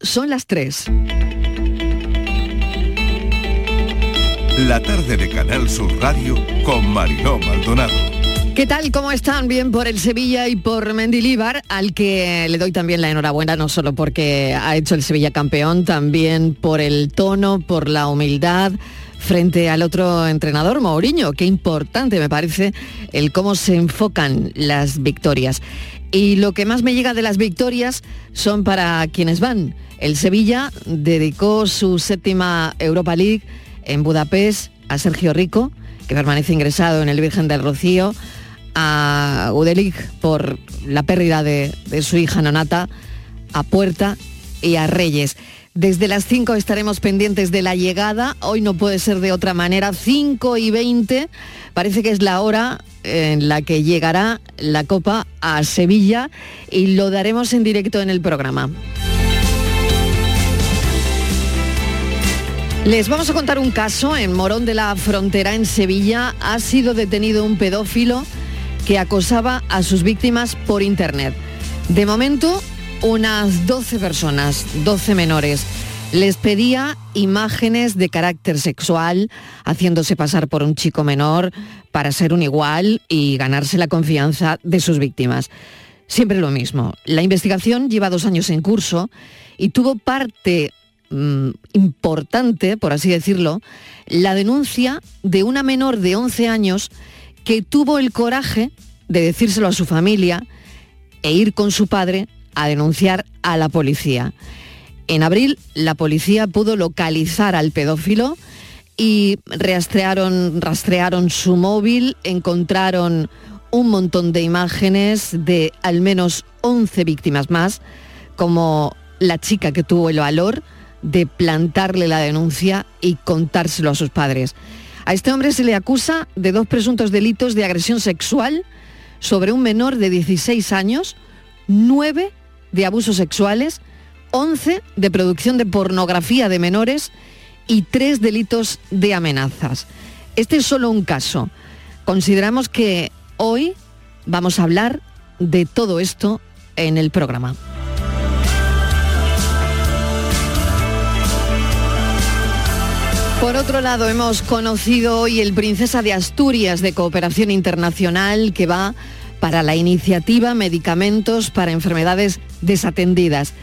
Son las 3. La tarde de Canal Sur Radio con Mariló Maldonado. ¿Qué tal? ¿Cómo están? Bien por el Sevilla y por Mendilíbar, al que le doy también la enhorabuena, no solo porque ha hecho el Sevilla campeón, también por el tono, por la humildad frente al otro entrenador, Mourinho. Qué importante me parece el cómo se enfocan las victorias. Y lo que más me llega de las victorias son para quienes van. El Sevilla dedicó su séptima Europa League en Budapest a Sergio Rico, que permanece ingresado en el Virgen del Rocío, a Udelig por la pérdida de su hija Nonata, a Puerta y a Reyes. Desde las 5 estaremos pendientes de la llegada. Hoy no puede ser de otra manera. 5 y 20 parece que es la hora en la que llegará la Copa a Sevilla y lo daremos en directo en el programa. Les vamos a contar un caso en Morón de la Frontera, en Sevilla. Ha sido detenido un pedófilo que acosaba a sus víctimas por Internet. De momento, unas 12 personas, 12 menores. Les pedía imágenes de carácter sexual, haciéndose pasar por un chico menor para ser un igual y ganarse la confianza de sus víctimas. Siempre lo mismo. La investigación lleva dos años en curso y tuvo parte mm, importante, por así decirlo, la denuncia de una menor de 11 años que tuvo el coraje de decírselo a su familia e ir con su padre a denunciar a la policía. En abril, la policía pudo localizar al pedófilo y rastrearon, rastrearon su móvil, encontraron un montón de imágenes de al menos 11 víctimas más, como la chica que tuvo el valor de plantarle la denuncia y contárselo a sus padres. A este hombre se le acusa de dos presuntos delitos de agresión sexual sobre un menor de 16 años, nueve de abusos sexuales, 11 de producción de pornografía de menores y tres delitos de amenazas. Este es solo un caso. Consideramos que hoy vamos a hablar de todo esto en el programa. Por otro lado, hemos conocido hoy el Princesa de Asturias de Cooperación Internacional que va para la iniciativa Medicamentos para Enfermedades Desatendidas.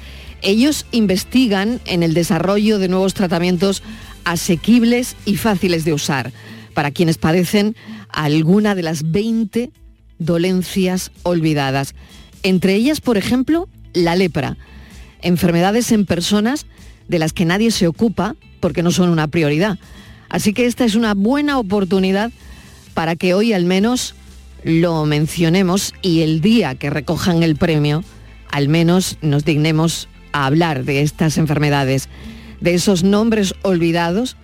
Ellos investigan en el desarrollo de nuevos tratamientos asequibles y fáciles de usar para quienes padecen alguna de las 20 dolencias olvidadas. Entre ellas, por ejemplo, la lepra, enfermedades en personas de las que nadie se ocupa porque no son una prioridad. Así que esta es una buena oportunidad para que hoy al menos lo mencionemos y el día que recojan el premio, al menos nos dignemos a hablar de estas enfermedades, de esos nombres olvidados,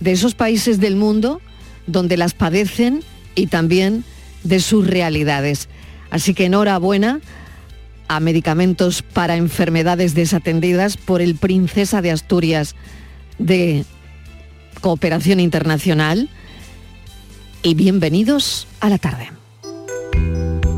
de esos países del mundo donde las padecen y también de sus realidades. Así que enhorabuena a medicamentos para enfermedades desatendidas por el Princesa de Asturias de Cooperación Internacional y bienvenidos a la tarde. ¿Quién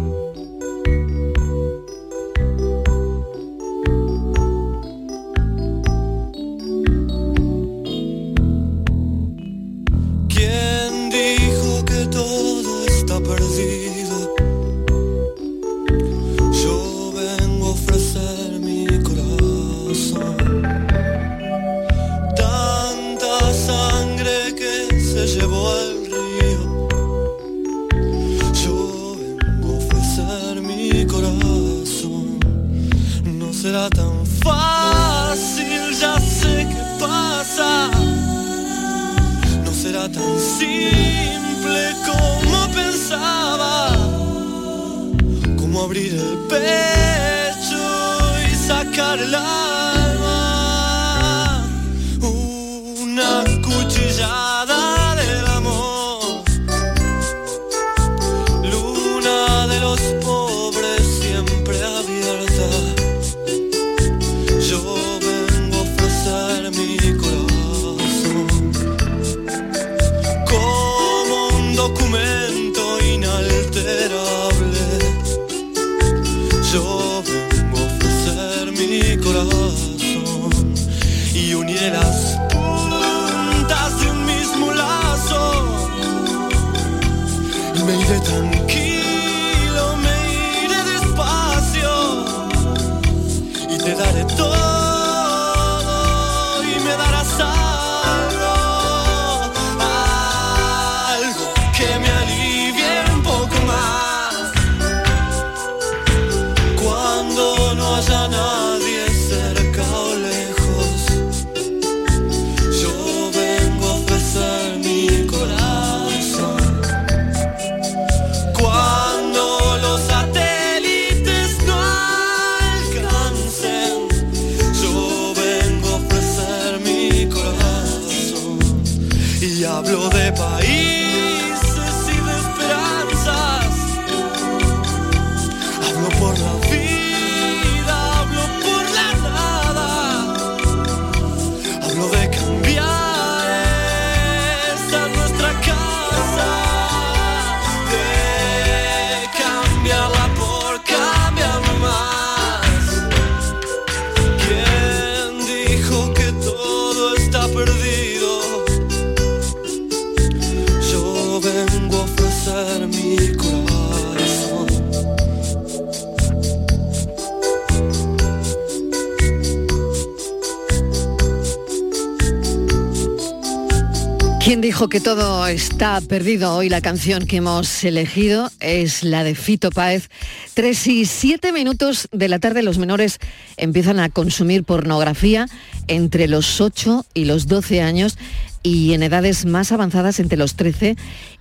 dijo que todo está perdido? Hoy la canción que hemos elegido es la de Fito Páez. Tres y siete minutos de la tarde los menores empiezan a consumir pornografía entre los 8 y los 12 años y en edades más avanzadas entre los 13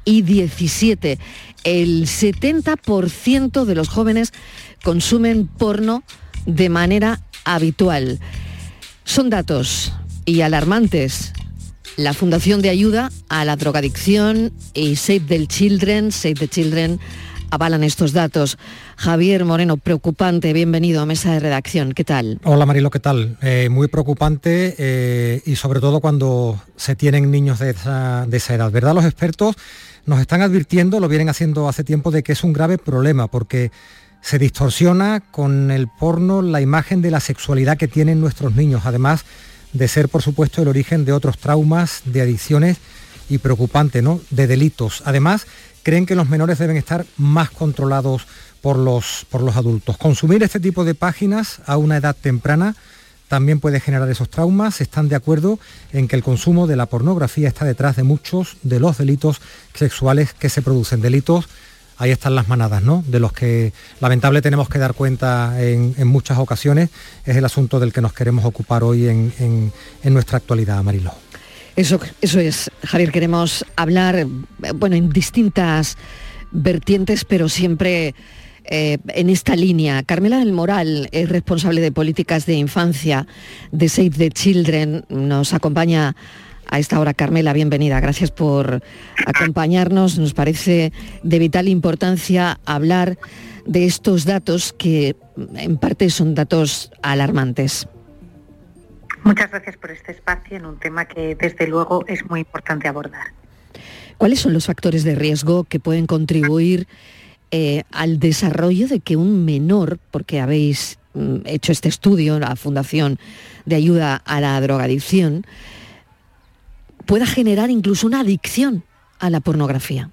y 17. El 70% de los jóvenes consumen porno de manera habitual. Son datos y alarmantes. La Fundación de Ayuda a la Drogadicción y Save the Children, Save the Children, avalan estos datos. Javier Moreno, preocupante, bienvenido a Mesa de Redacción. ¿Qué tal? Hola Marilo, ¿qué tal? Eh, muy preocupante eh, y sobre todo cuando se tienen niños de esa, de esa edad. ¿Verdad? Los expertos nos están advirtiendo, lo vienen haciendo hace tiempo, de que es un grave problema porque se distorsiona con el porno la imagen de la sexualidad que tienen nuestros niños. Además, de ser, por supuesto, el origen de otros traumas, de adicciones y preocupante, ¿no? De delitos. Además, creen que los menores deben estar más controlados por los, por los adultos. Consumir este tipo de páginas a una edad temprana también puede generar esos traumas. Están de acuerdo en que el consumo de la pornografía está detrás de muchos de los delitos sexuales que se producen. Delitos ahí están las manadas, ¿no? De los que lamentable tenemos que dar cuenta en, muchas ocasiones, es el asunto del que nos queremos ocupar hoy en, nuestra actualidad, Marilo. Eso, eso es, Javier, queremos hablar, bueno, en distintas vertientes, pero siempre eh, en esta línea. Carmela del Moral es responsable de políticas de infancia de Save the Children. Nos acompaña a esta hora. Carmela, bienvenida. Gracias por acompañarnos. Nos parece de vital importancia hablar de estos datos que en parte son datos alarmantes. Muchas gracias por este espacio en un tema que desde luego es muy importante abordar. ¿Cuáles son los factores de riesgo que pueden contribuir eh, al desarrollo de que un menor, porque habéis mm, hecho este estudio, la Fundación de Ayuda a la Drogadicción, pueda generar incluso una adicción a la pornografía?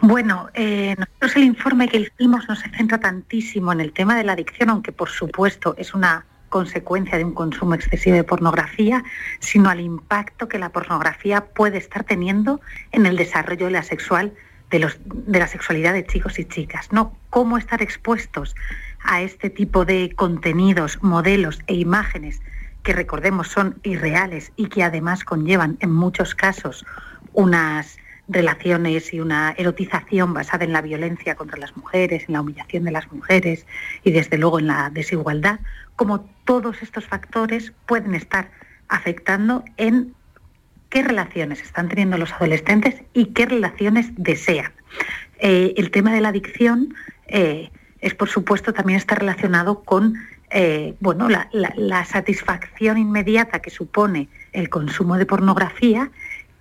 Bueno, eh, nosotros el informe que hicimos no se centra tantísimo en el tema de la adicción, aunque por supuesto es una consecuencia de un consumo excesivo de pornografía, sino al impacto que la pornografía puede estar teniendo en el desarrollo de la sexual de, los, de la sexualidad de chicos y chicas, ¿no? Cómo estar expuestos a este tipo de contenidos, modelos e imágenes que recordemos son irreales y que además conllevan en muchos casos unas relaciones y una erotización basada en la violencia contra las mujeres, en la humillación de las mujeres y desde luego en la desigualdad, como todos estos factores pueden estar afectando en qué relaciones están teniendo los adolescentes y qué relaciones desean. Eh, el tema de la adicción eh, es, por supuesto, también está relacionado con eh, bueno, la, satisfacción inmediata que supone el consumo de pornografía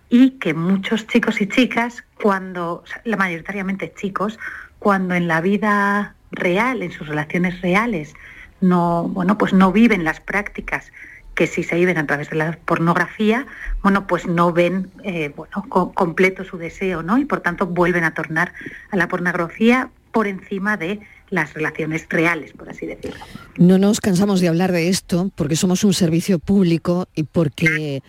y que muchos chicos y chicas, cuando, la mayoritariamente chicos, cuando en la vida real, en sus relaciones reales, no, bueno, pues no viven las prácticas que si se viven a través de la pornografía, bueno, pues no ven eh, bueno, completo su deseo, ¿no? Y por tanto vuelven a tornar a la pornografía por encima de las relaciones reales, por así decirlo. No nos cansamos de hablar de esto porque somos un servicio público y porque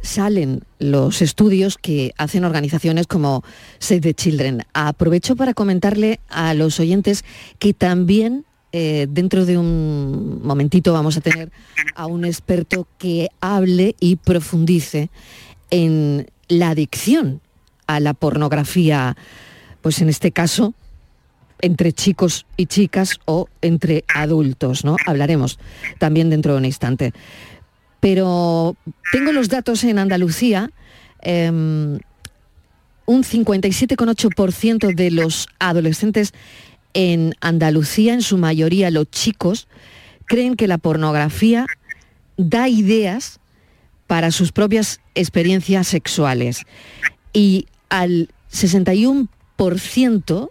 salen los estudios que hacen organizaciones como Save the Children. Aprovecho para comentarle a los oyentes que también eh, dentro de un momentito vamos a tener a un experto que hable y profundice en la adicción a la pornografía, pues en este caso entre chicos y chicas o entre adultos, ¿no? Hablaremos también dentro de un instante. Pero tengo los datos en Andalucía. Em, un 57,8% de los adolescentes en Andalucía, en su mayoría los chicos, creen que la pornografía da ideas para sus propias experiencias sexuales. Y al 61%,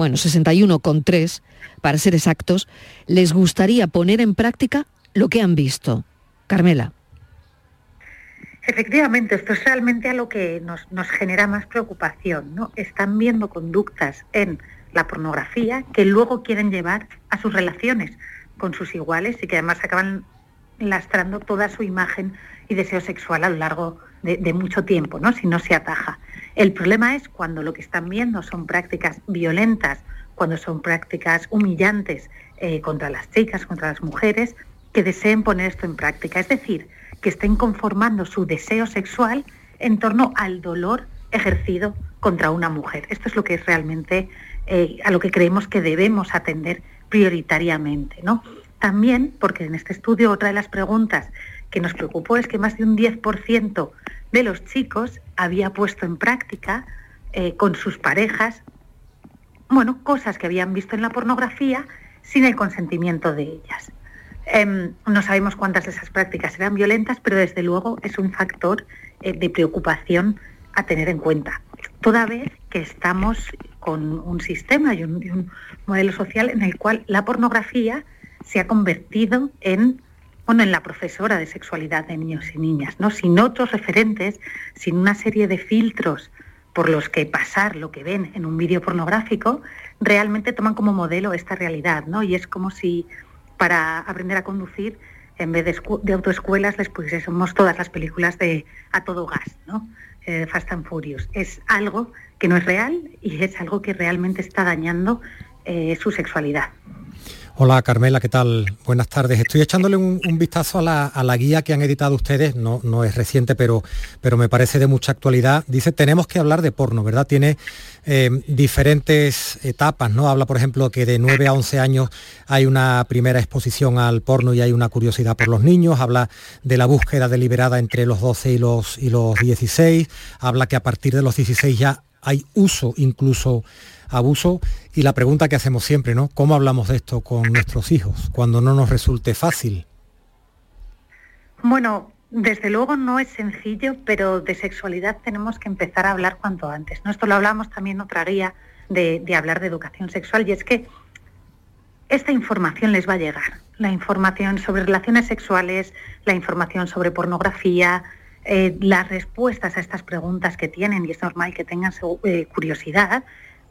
bueno, 61,3 para ser exactos, les gustaría poner en práctica lo que han visto. Carmela. Efectivamente, esto es realmente a lo que nos, nos genera más preocupación. ¿no? Están viendo conductas en la pornografía que luego quieren llevar a sus relaciones con sus iguales y que además acaban lastrando toda su imagen y deseo sexual a lo largo de, mucho tiempo, ¿no? si no se ataja. El problema es cuando lo que están viendo son prácticas violentas, cuando son prácticas humillantes eh, contra las chicas, contra las mujeres, que deseen poner esto en práctica. Es decir, que estén conformando su deseo sexual en torno al dolor ejercido contra una mujer. Esto es lo que es realmente eh, a lo que creemos que debemos atender prioritariamente. ¿no? También, porque en este estudio otra de las preguntas que nos preocupó es que más de un 10% de los chicos había puesto en práctica eh, con sus parejas, bueno, cosas que habían visto en la pornografía sin el consentimiento de ellas. Em, no sabemos cuántas de esas prácticas eran violentas, pero desde luego es un factor eh, de preocupación a tener en cuenta. Toda vez que estamos con un sistema y un, modelo social en el cual la pornografía se ha convertido en en la profesora de sexualidad de niños y niñas, ¿no? Sin otros referentes, sin una serie de filtros por los que pasar lo que ven en un vídeo pornográfico, realmente toman como modelo esta realidad, ¿no? Y es como si para aprender a conducir, en vez de, de autoescuelas, les pusiésemos todas las películas de a todo gas, ¿no? Eh, Fast and Furious. Es algo que no es real y es algo que realmente está dañando eh, su sexualidad. Hola Carmela, ¿qué tal? Buenas tardes. Estoy echándole un, vistazo a la, guía que han editado ustedes, no, no es reciente, pero, pero me parece de mucha actualidad. Dice, tenemos que hablar de porno, ¿verdad? Tiene eh, diferentes etapas, ¿no? Habla, por ejemplo, que de 9 a 11 años hay una primera exposición al porno y hay una curiosidad por los niños. Habla de la búsqueda deliberada entre los 12 y los, y los 16. Habla que a partir de los 16 ya hay uso incluso abuso y la pregunta que hacemos siempre, ¿no? ¿Cómo hablamos de esto con nuestros hijos cuando no nos resulte fácil? Bueno, desde luego no es sencillo, pero de sexualidad tenemos que empezar a hablar cuanto antes. ¿no? Esto lo hablamos también otra guía de, hablar de educación sexual y es que esta información les va a llegar. La información sobre relaciones sexuales, la información sobre pornografía, eh, las respuestas a estas preguntas que tienen, y es normal que tengan eh, curiosidad,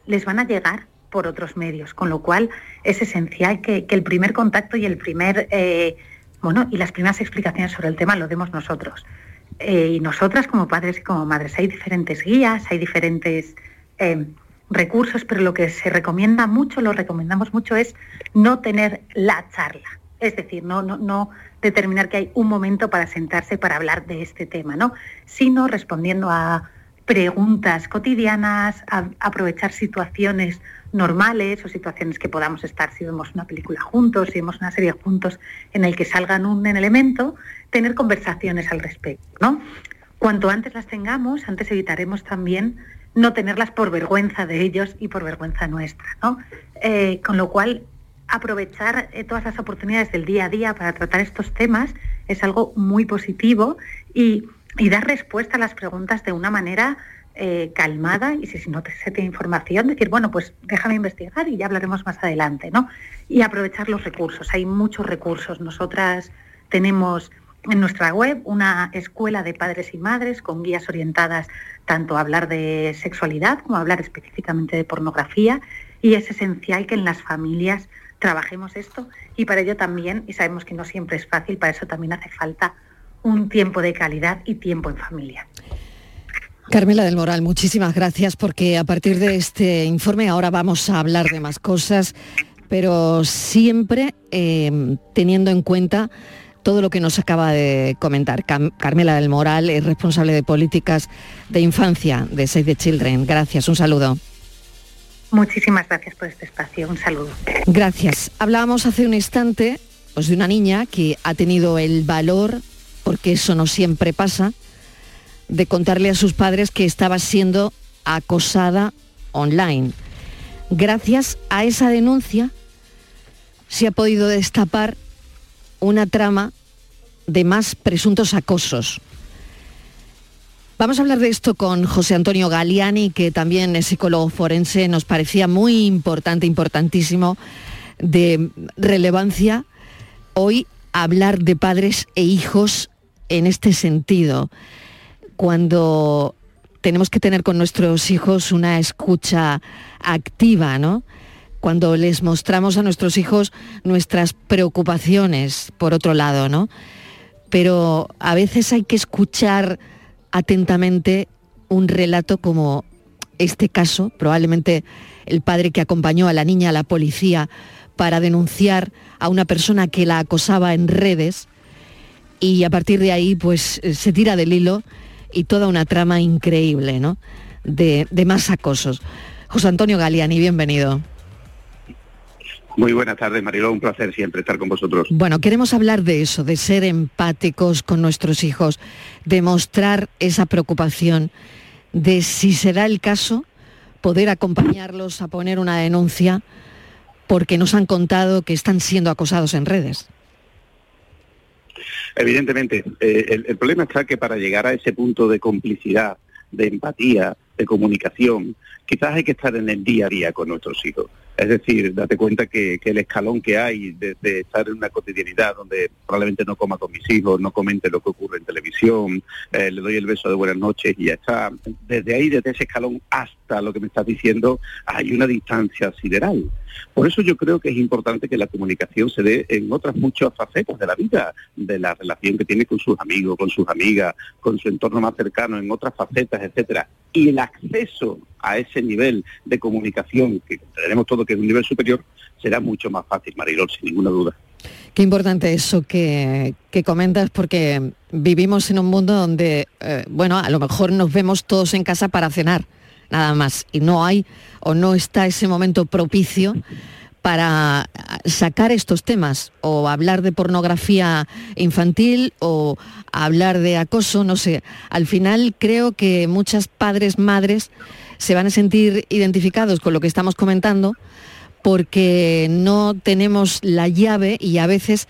les van a llegar por otros medios, con lo cual es esencial que, el primer contacto y el primer eh, bueno y las primeras explicaciones sobre el tema lo demos nosotros. Eh, y nosotras como padres y como madres hay diferentes guías, hay diferentes eh, recursos, pero lo que se recomienda mucho, lo recomendamos mucho, es no tener la charla. Es decir, no, no, no determinar que hay un momento para sentarse para hablar de este tema, ¿no? Sino respondiendo a preguntas cotidianas, aprovechar situaciones normales o situaciones que podamos estar si vemos una película juntos, si vemos una serie juntos en el que salgan un elemento, tener conversaciones al respecto, ¿no? Cuanto antes las tengamos, antes evitaremos también no tenerlas por vergüenza de ellos y por vergüenza nuestra, ¿no? Eh, con lo cual, aprovechar eh, todas las oportunidades del día a día para tratar estos temas es algo muy positivo y y dar respuesta a las preguntas de una manera eh, calmada y si, no se tiene información, decir, bueno, pues déjame investigar y ya hablaremos más adelante, ¿no? Y aprovechar los recursos. Hay muchos recursos. Nosotras tenemos en nuestra web una escuela de padres y madres con guías orientadas tanto a hablar de sexualidad como a hablar específicamente de pornografía y es esencial que en las familias trabajemos esto y para ello también, y sabemos que no siempre es fácil, para eso también hace falta un tiempo de calidad y tiempo en familia. Carmela del Moral, muchísimas gracias porque a partir de este informe ahora vamos a hablar de más cosas, pero siempre eh, teniendo en cuenta todo lo que nos acaba de comentar. Carmela del Moral es responsable de políticas de infancia de Save the Children. Gracias, un saludo. Muchísimas gracias por este espacio, un saludo. Gracias. Hablábamos hace un instante pues, de una niña que ha tenido el valor, porque eso no siempre pasa, de contarle a sus padres que estaba siendo acosada online. Gracias a esa denuncia se ha podido destapar una trama de más presuntos acosos. Vamos a hablar de esto con José Antonio Galiani, que también es psicólogo forense. Nos parecía muy importante, importantísimo, de relevancia hoy hablar de padres e hijos en este sentido. Cuando tenemos que tener con nuestros hijos una escucha activa, ¿no? Cuando les mostramos a nuestros hijos nuestras preocupaciones, por otro lado, ¿no? Pero a veces hay que escuchar atentamente un relato como este caso, probablemente el padre que acompañó a la niña a la policía para denunciar a una persona que la acosaba en redes y a partir de ahí pues eh, se tira del hilo y toda una trama increíble, ¿no? De, de más acosos. José Antonio Galiani, bienvenido. Muy buenas tardes, Mariló. Un placer siempre estar con vosotros. Bueno, queremos hablar de eso, de ser empáticos con nuestros hijos, de mostrar esa preocupación, de si será el caso, poder acompañarlos a poner una denuncia porque nos han contado que están siendo acosados en redes. Evidentemente, eh, el, el problema está que para llegar a ese punto de complicidad, de empatía, de comunicación, quizás hay que estar en el día a día con nuestros hijos. Es decir, date cuenta que, el escalón que hay de, estar en una cotidianidad donde probablemente no coma con mis hijos, no comente lo que ocurre en televisión, eh, le doy el beso de buenas noches y ya está. Desde ahí, desde ese escalón hasta lo que me estás diciendo, hay una distancia sideral. Por eso yo creo que es importante que la comunicación se dé en otras muchas facetas de la vida, de la relación que tiene con sus amigos, con sus amigas, con su entorno más cercano, en otras facetas, etcétera. Y el acceso a ese nivel de comunicación que tenemos todo que es un nivel superior, será mucho más fácil, Marilol, sin ninguna duda. Qué importante eso que, comentas porque vivimos en un mundo donde, eh, bueno, a lo mejor nos vemos todos en casa para cenar, nada más, y no hay o no está ese momento propicio para sacar estos temas o hablar de pornografía infantil o hablar de acoso, no sé. Al final creo que muchas padres, madres se van a sentir identificados con lo que estamos comentando porque no tenemos la llave y a veces,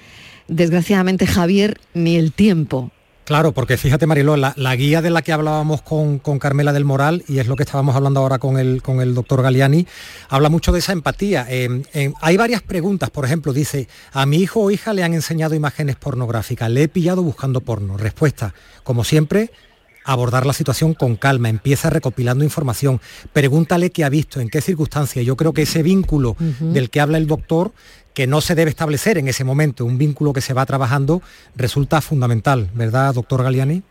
desgraciadamente, Javier, ni el tiempo. Claro, porque fíjate Mariló, la, guía de la que hablábamos con, Carmela del Moral, y es lo que estábamos hablando ahora con el, con el doctor Galiani, habla mucho de esa empatía. hay varias preguntas, por ejemplo, dice, a mi hijo o hija le han enseñado imágenes pornográficas, le he pillado buscando porno. Respuesta, como siempre, abordar la situación con calma, empieza recopilando información, pregúntale qué ha visto, en qué circunstancias. Yo creo que ese vínculo del que habla el doctor, que no se debe establecer en ese momento, un vínculo que se va trabajando, resulta fundamental, ¿verdad, doctor Galiani?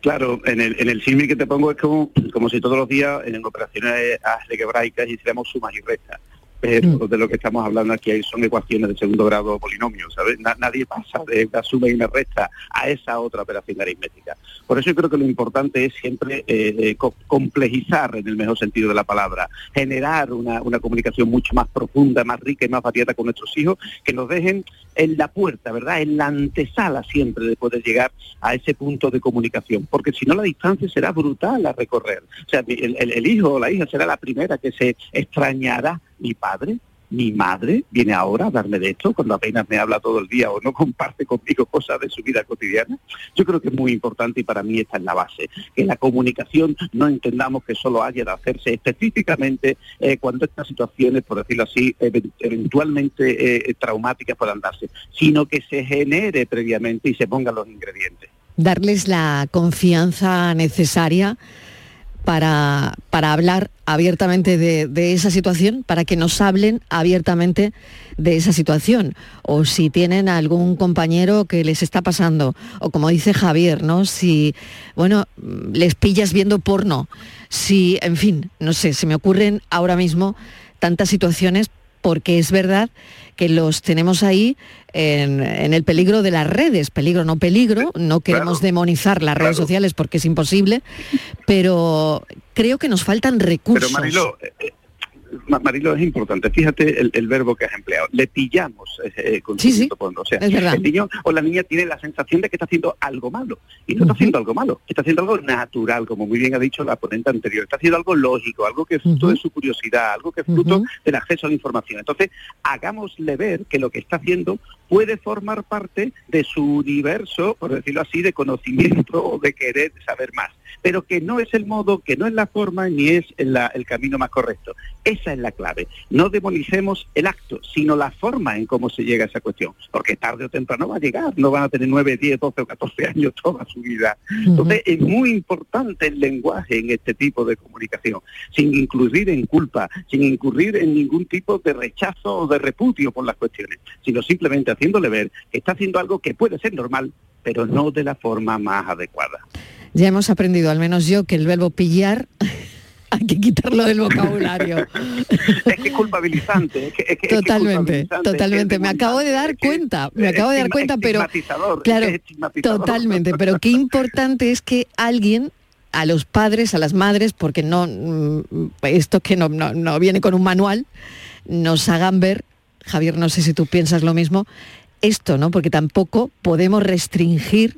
Claro, en el, en el símil que te pongo es como, como si todos los días en operaciones algebraicas hiciéramos sumas y restas pero mm. de lo que estamos hablando aquí son ecuaciones de segundo grado polinomios, ¿sabes? nadie pasa de una suma y una resta a esa otra operación aritmética. Por eso yo creo que lo importante es siempre eh, eh, complejizar en el mejor sentido de la palabra, generar una, comunicación mucho más profunda, más rica y más variada con nuestros hijos, que nos dejen en la puerta, ¿verdad? En la antesala siempre de poder llegar a ese punto de comunicación, porque si no la distancia será brutal a recorrer. O sea, el, el hijo o la hija será la primera que se extrañará mi padre, Mi madre viene ahora a darme de esto cuando apenas me habla todo el día o no comparte conmigo cosas de su vida cotidiana. Yo creo que es muy importante y para mí esta es la base, que la comunicación no entendamos que solo haya de hacerse específicamente eh, cuando estas situaciones, por decirlo así, even- eventualmente eh, traumáticas puedan darse, sino que se genere previamente y se pongan los ingredientes. darles la confianza necesaria para, para hablar abiertamente de, de esa situación, para que nos hablen abiertamente de esa situación. O si tienen algún compañero que les está pasando, o como dice Javier, ¿no? Si, bueno, les pillas viendo porno, si, en fin, no sé, se me ocurren ahora mismo tantas situaciones porque es verdad que los tenemos ahí en, en el peligro de las redes, peligro no peligro, no queremos demonizar las redes claro. sociales porque es imposible, pero creo que nos faltan recursos. Pero Marilo, Ma- Marilo, es importante. Fíjate el, el verbo que has empleado. Le pillamos eh, eh, consumiendo porno. O sea, el niño o la niña tiene la sensación de que está haciendo algo malo. Y no está haciendo algo malo. Está haciendo algo natural, como muy bien ha dicho la ponente anterior. Está haciendo algo lógico, algo que es fruto de su curiosidad, algo que es fruto del acceso a la información. Entonces, hagámosle ver que lo que está haciendo puede formar parte de su universo, por decirlo así, de conocimiento o de querer saber más. Pero que no es el modo, que no es la forma ni es la- el camino más correcto. Esa es la clave. No demonicemos el acto, sino la forma en cómo se llega a esa cuestión. Porque tarde o temprano va a llegar. No van a tener 9, 10, 12 o 14 años toda su vida. Entonces es muy importante el lenguaje en este tipo de comunicación, sin incluir en culpa, sin incurrir en ningún tipo de rechazo o de repudio por las cuestiones, sino simplemente haciéndole ver que está haciendo algo que puede ser normal, pero no de la forma más adecuada. Ya hemos aprendido, al menos yo, que el verbo pillar hay que quitarlo del vocabulario. Es que es culpabilizante. Es que, es que- es Totalmente, culpabilizante, totalmente. Me acabo de dar cuenta, me acabo de dar cuenta, pero claro, totalmente. Pero qué importante es que alguien a los padres, a las madres, porque no mm, esto que no, no, no viene con un manual, nos hagan ver, Javier, no sé si tú piensas lo mismo, esto, ¿no? Porque tampoco podemos restringir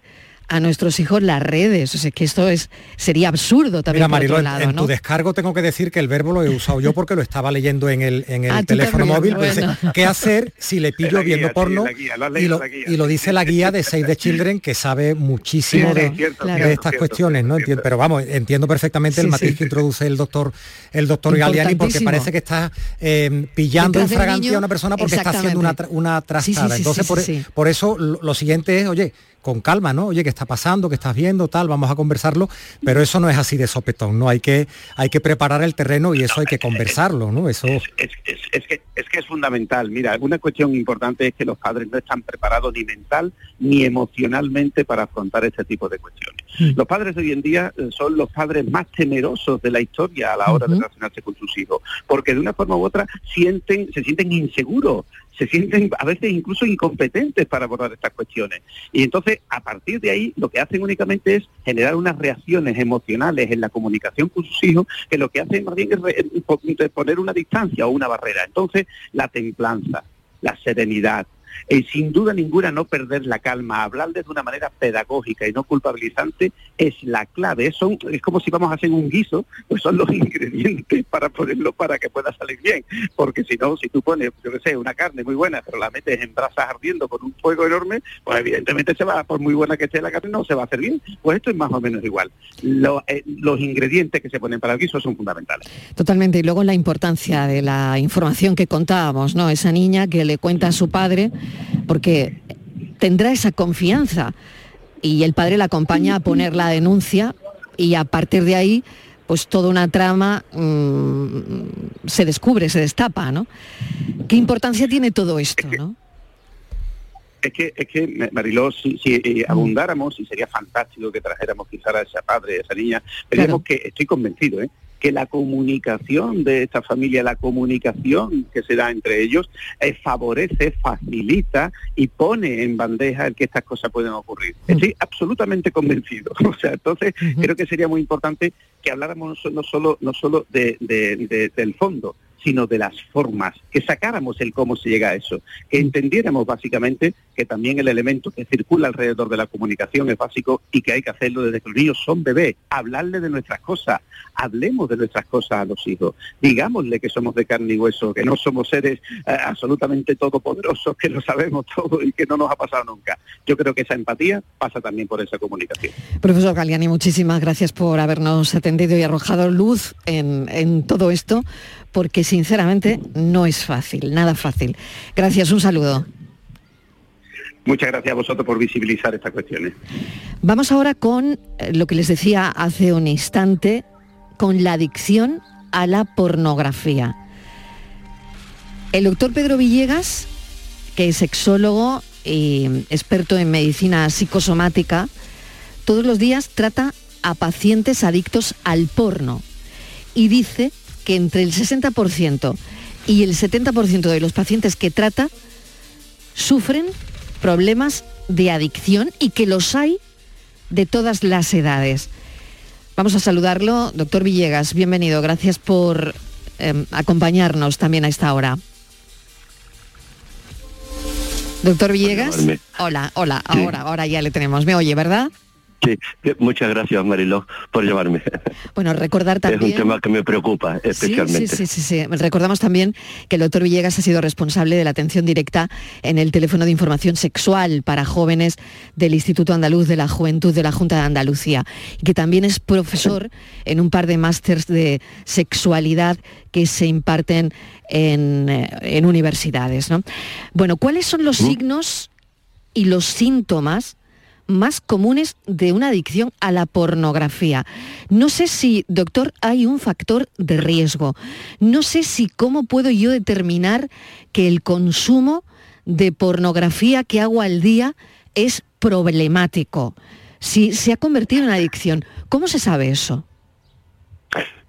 a nuestros hijos las redes. O sea, que esto es sería absurdo también Mira, por Marilo, otro en, lado, en ¿no? tu descargo tengo que decir que el verbo lo he usado yo porque lo estaba leyendo en el, en el Ah, teléfono móvil. bueno. dice, ¿Qué hacer si le pillo guía, viendo porno? guía, lo y, lo, y dice la guía de Save the Children que sabe muchísimo Sí, sí, de, cierto, de cierto, estas cierto, cuestiones, cierto, ¿no? Entiendo- pero vamos, entiendo perfectamente el matiz sí. que introduce el doctor el doctor Galiani porque parece que está eh, pillando en fragancia niño, a una persona porque está haciendo una, tra- una Sí, sí, trastada. sí, Entonces, sí, por, por eso lo, lo siguiente es, oye, con calma, ¿no? Oye, ¿qué está pasando? ¿Qué estás viendo? Tal, vamos a conversarlo, pero eso no es así de sopetón, ¿no? Hay que, hay que preparar el terreno y eso hay que conversarlo, ¿no? Eso es, es- es que, es que es fundamental. Mira, una cuestión importante es que los padres no están preparados ni mental ni emocionalmente para afrontar este tipo de cuestiones. Los padres de hoy en día eh, son los padres más temerosos de la historia a la hora de relacionarse con sus hijos, porque de una forma u otra sienten, se sienten inseguros, se sienten a veces incluso incompetentes para abordar estas cuestiones. Y entonces, a partir de ahí, lo que hacen únicamente es generar unas reacciones emocionales en la comunicación con sus hijos, que lo que hacen más bien es de poner una distancia o una barrera. Entonces, la templanza, la serenidad, y sin duda ninguna no perder la calma, hablarles de una manera pedagógica y no culpabilizante es la clave. Es, son- es como si vamos a hacer un guiso, pues son los ingredientes para ponerlo para que pueda salir bien. Porque si no, si tú pones, yo qué sé, una carne muy buena, pero la metes en brasas ardiendo con un fuego enorme, pues evidentemente se va, por muy buena que esté la carne, no se va a hacer bien. Pues esto es más o menos igual. Eh, los ingredientes que se ponen para el guiso son fundamentales. Totalmente. Y luego la importancia de la información que contábamos, ¿no? Esa niña que le cuenta a su padre, porque tendrá esa confianza y el padre la acompaña a poner la denuncia y a partir de ahí, pues toda una trama mm, se descubre, se destapa, ¿no? ¿Qué importancia tiene todo esto, no? Es que, es que Mariló, si, si eh, abundáramos, y sería fantástico que trajéramos quizás a ese padre, a esa niña, veríamos que, estoy convencido, ¿eh? Que la comunicación de esta familia, la comunicación que se da entre ellos, eh, favorece, facilita y pone en bandeja el que estas cosas pueden ocurrir. Estoy absolutamente convencido. O sea, entonces creo que sería muy importante que habláramos no so- no solo, no solo de- de- de- del fondo, sino de las formas, que sacáramos el cómo se llega a eso, que entendiéramos básicamente que también el elemento que circula alrededor de la comunicación es básico y que hay que hacerlo desde que los niños son bebés, hablarle de nuestras cosas, hablemos de nuestras cosas a los hijos, digámosle que somos de carne y hueso, que no somos seres eh, absolutamente todopoderosos, que lo sabemos todo y que no nos ha pasado nunca. Yo creo que esa empatía pasa también por esa comunicación. Profesor Galiani, muchísimas gracias por habernos atendido y arrojado luz en, en todo esto, porque sinceramente no es fácil, nada fácil. Gracias, un saludo. Muchas gracias a vosotros por visibilizar estas cuestiones. Vamos ahora con eh, lo que les decía hace un instante, con la adicción a la pornografía. El doctor Pedro Villegas, que es sexólogo y experto en medicina psicosomática, todos los días trata a pacientes adictos al porno y dice que entre el 60% y el 70% de los pacientes que trata sufren problemas de adicción y que los hay de todas las edades. Vamos a saludarlo, doctor Villegas, bienvenido, gracias por eh, acompañarnos también a esta hora. Doctor Villegas, hola, hola, ahora, ahora ya le tenemos, me oye, ¿verdad? Sí, muchas gracias Mariló por llamarme. Bueno, recordar Es un también... tema que me preocupa especialmente. Sí, sí, sí, sí. Recordamos también que el doctor Villegas ha sido responsable de la atención directa en el teléfono de información sexual para jóvenes del Instituto Andaluz de la Juventud de la Junta de Andalucía y que también es profesor en un par de másters de sexualidad que se imparten en, eh, en universidades. ¿no? Bueno, ¿cuáles son los signos y los síntomas más comunes de una adicción a la pornografía. No sé si, doctor, hay un factor de riesgo. No sé si cómo puedo yo determinar que el consumo de pornografía que hago al día es problemático. Si se ha convertido en adicción. ¿Cómo se sabe eso?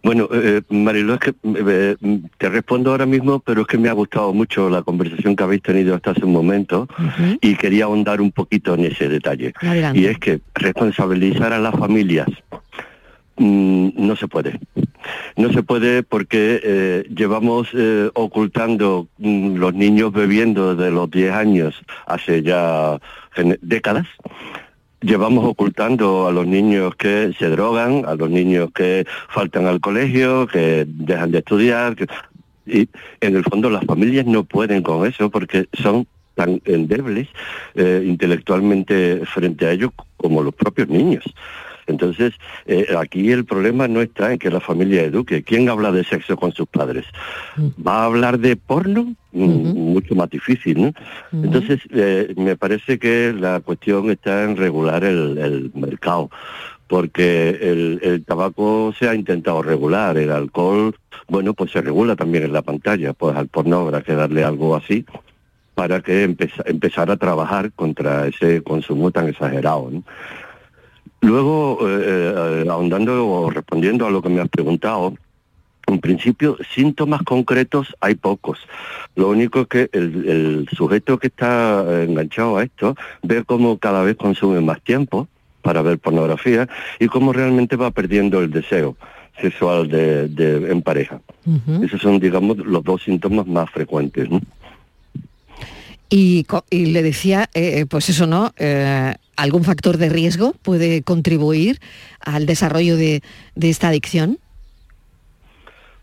Bueno, eh, Mariló, es que eh, te respondo ahora mismo, pero es que me ha gustado mucho la conversación que habéis tenido hasta hace un momento y quería ahondar un poquito en ese detalle. Adelante. Y es que responsabilizar a las familias mm, no se puede. No se puede porque eh, llevamos eh, ocultando mm, los niños bebiendo desde los 10 años hace ya décadas. Llevamos ocultando a los niños que se drogan, a los niños que faltan al colegio, que dejan de estudiar. que- y en el fondo las familias no pueden con eso porque son tan endebles eh, intelectualmente frente a ellos como los propios niños. Entonces, eh, aquí el problema no está en que la familia eduque. ¿Quién habla de sexo con sus padres? ¿Va a hablar de porno? Mm, Mucho más difícil, ¿no? Entonces, eh, me parece que la cuestión está en regular el, el mercado, porque el, el tabaco se ha intentado regular, el alcohol, bueno, pues se regula también en la pantalla, pues al porno habrá que darle algo así para que empeza- empezar a trabajar contra ese consumo tan exagerado. ¿no? Luego, eh, eh, ahondando o respondiendo a lo que me has preguntado, en principio, síntomas concretos hay pocos. Lo único es que el, el sujeto que está eh, enganchado a esto ve cómo cada vez consume más tiempo para ver pornografía y cómo realmente va perdiendo el deseo sexual de, de- en pareja. Esos son, digamos, los dos síntomas más frecuentes. ¿no? Y, y le decía, eh, pues eso, ¿no? Eh, ¿Algún factor de riesgo puede contribuir al desarrollo de, de esta adicción?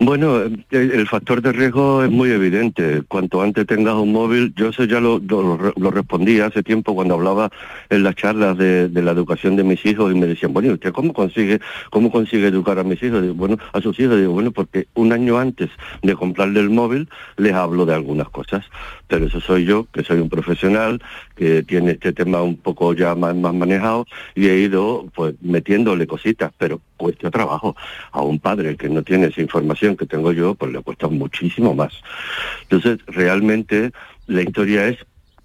Bueno, el, factor de riesgo es muy evidente. Cuanto antes tengas un móvil, yo eso ya lo, lo- respondí hace tiempo cuando hablaba en las charlas de, de la educación de mis hijos y me decían, bueno, ¿y usted cómo consigue, cómo consigue educar a mis hijos? Bueno, a sus hijos, digo, bueno, porque un año antes de comprarle el móvil les hablo de algunas cosas, pero eso soy yo, que soy un profesional, que tiene este tema un poco ya más, más manejado y he ido pues metiéndole cositas, pero cuesta trabajo. A un padre que no tiene esa información que tengo yo, pues le cuesta muchísimo más. Entonces, realmente la historia es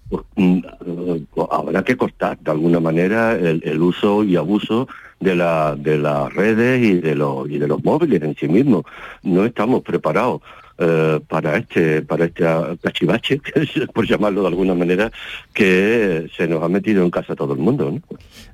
pues, mm, eh, habrá que cortar de alguna manera el, el uso y abuso de la de las redes y de los y de los móviles en sí mismos no estamos preparados eh, para este para este cachivache, por llamarlo de alguna manera, que se nos ha metido en casa todo el mundo. ¿no?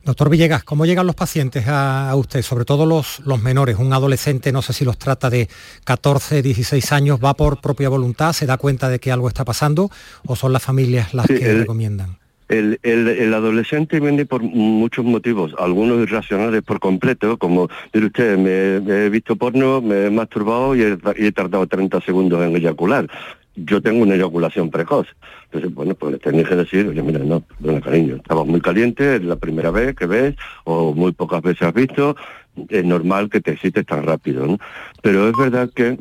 Doctor Villegas, ¿cómo llegan los pacientes a, a, usted? Sobre todo los, los menores. Un adolescente, no sé si los trata de 14, 16 años, va por propia voluntad, se da cuenta de que algo está pasando o son las familias las Sí, que el- recomiendan. El, el- el adolescente viene por muchos motivos, algunos irracionales por completo, como dice usted, me, he visto porno, me he masturbado y he, tardado 30 segundos en eyacular. Yo tengo una eyaculación precoz. Entonces, bueno, pues le tenéis que decir, oye, mira, no, bueno, cariño, estabas muy caliente, es la primera vez que ves, o muy pocas veces has visto, es normal que te excites tan rápido, ¿no? Pero es verdad que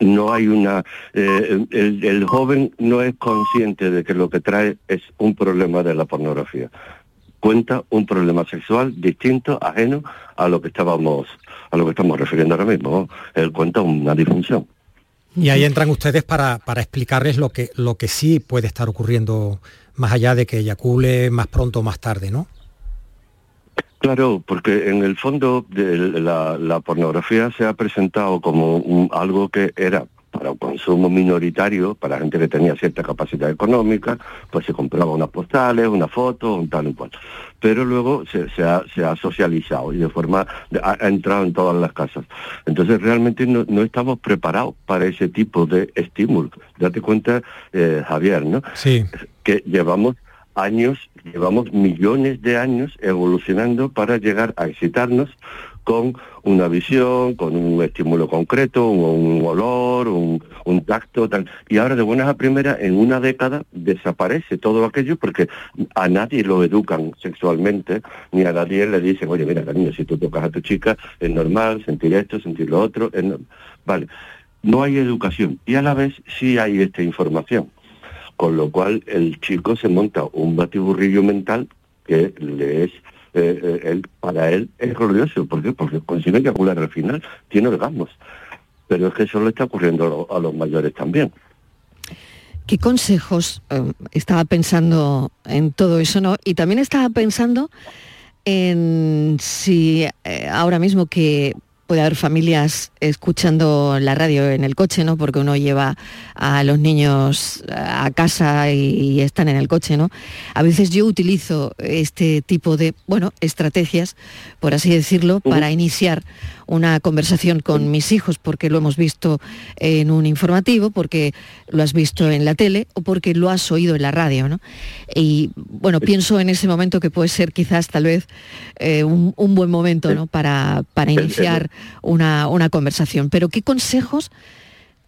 no hay una eh, el, joven no es consciente de que lo que trae es un problema de la pornografía. Cuenta un problema sexual distinto ajeno a lo que estábamos a lo que estamos refiriendo ahora mismo. Él cuenta una disfunción. Y ahí entran ustedes para, para explicarles lo que, lo que sí puede estar ocurriendo más allá de que eyacule más pronto o más tarde, ¿no? Claro, porque en el fondo de la, la pornografía se ha presentado como un- algo que era para un consumo minoritario, para gente que tenía cierta capacidad económica, pues se compraba unas postales, una foto, un tal y cual. Pero luego se, se ha, se ha socializado y de forma, de- ha, ha entrado en todas las casas. Entonces realmente no, no estamos preparados para ese tipo de estímulo. Date cuenta, eh, Javier, ¿no? Sí. que llevamos años, llevamos millones de años evolucionando para llegar a excitarnos con una visión, con un estímulo concreto, un, olor, un, tacto, tal. Y ahora de buenas a primeras, en una década, desaparece todo aquello porque a nadie lo educan sexualmente, ni a nadie le dicen, oye, mira, cariño, si tú tocas a tu chica, es normal sentir esto, sentir lo otro, es no-". Vale. No hay educación y a la vez sí hay esta información con lo cual el chico se monta un batiburrillo mental que le es eh, eh, él- para él es glorioso. ¿Por qué? Porque consigue eyacular al final, tiene orgasmos. Pero es que eso le está ocurriendo a, lo- a los mayores también. ¿Qué consejos? eh, estaba pensando en todo eso, ¿no? Y también estaba pensando en si ahora mismo que puede haber familias escuchando la radio en el coche, ¿no? Porque uno lleva a los niños a casa y, y están en el coche, ¿no? A veces yo utilizo este tipo de, bueno, estrategias, por así decirlo, para iniciar una conversación con mis hijos, porque lo hemos visto en un informativo, porque lo has visto en la tele o porque lo has oído en la radio, ¿no? Y bueno, pienso en ese momento que puede ser quizás tal vez eh, un, un buen momento, ¿no? Para, para iniciar una, una conversación. Pero ¿qué consejos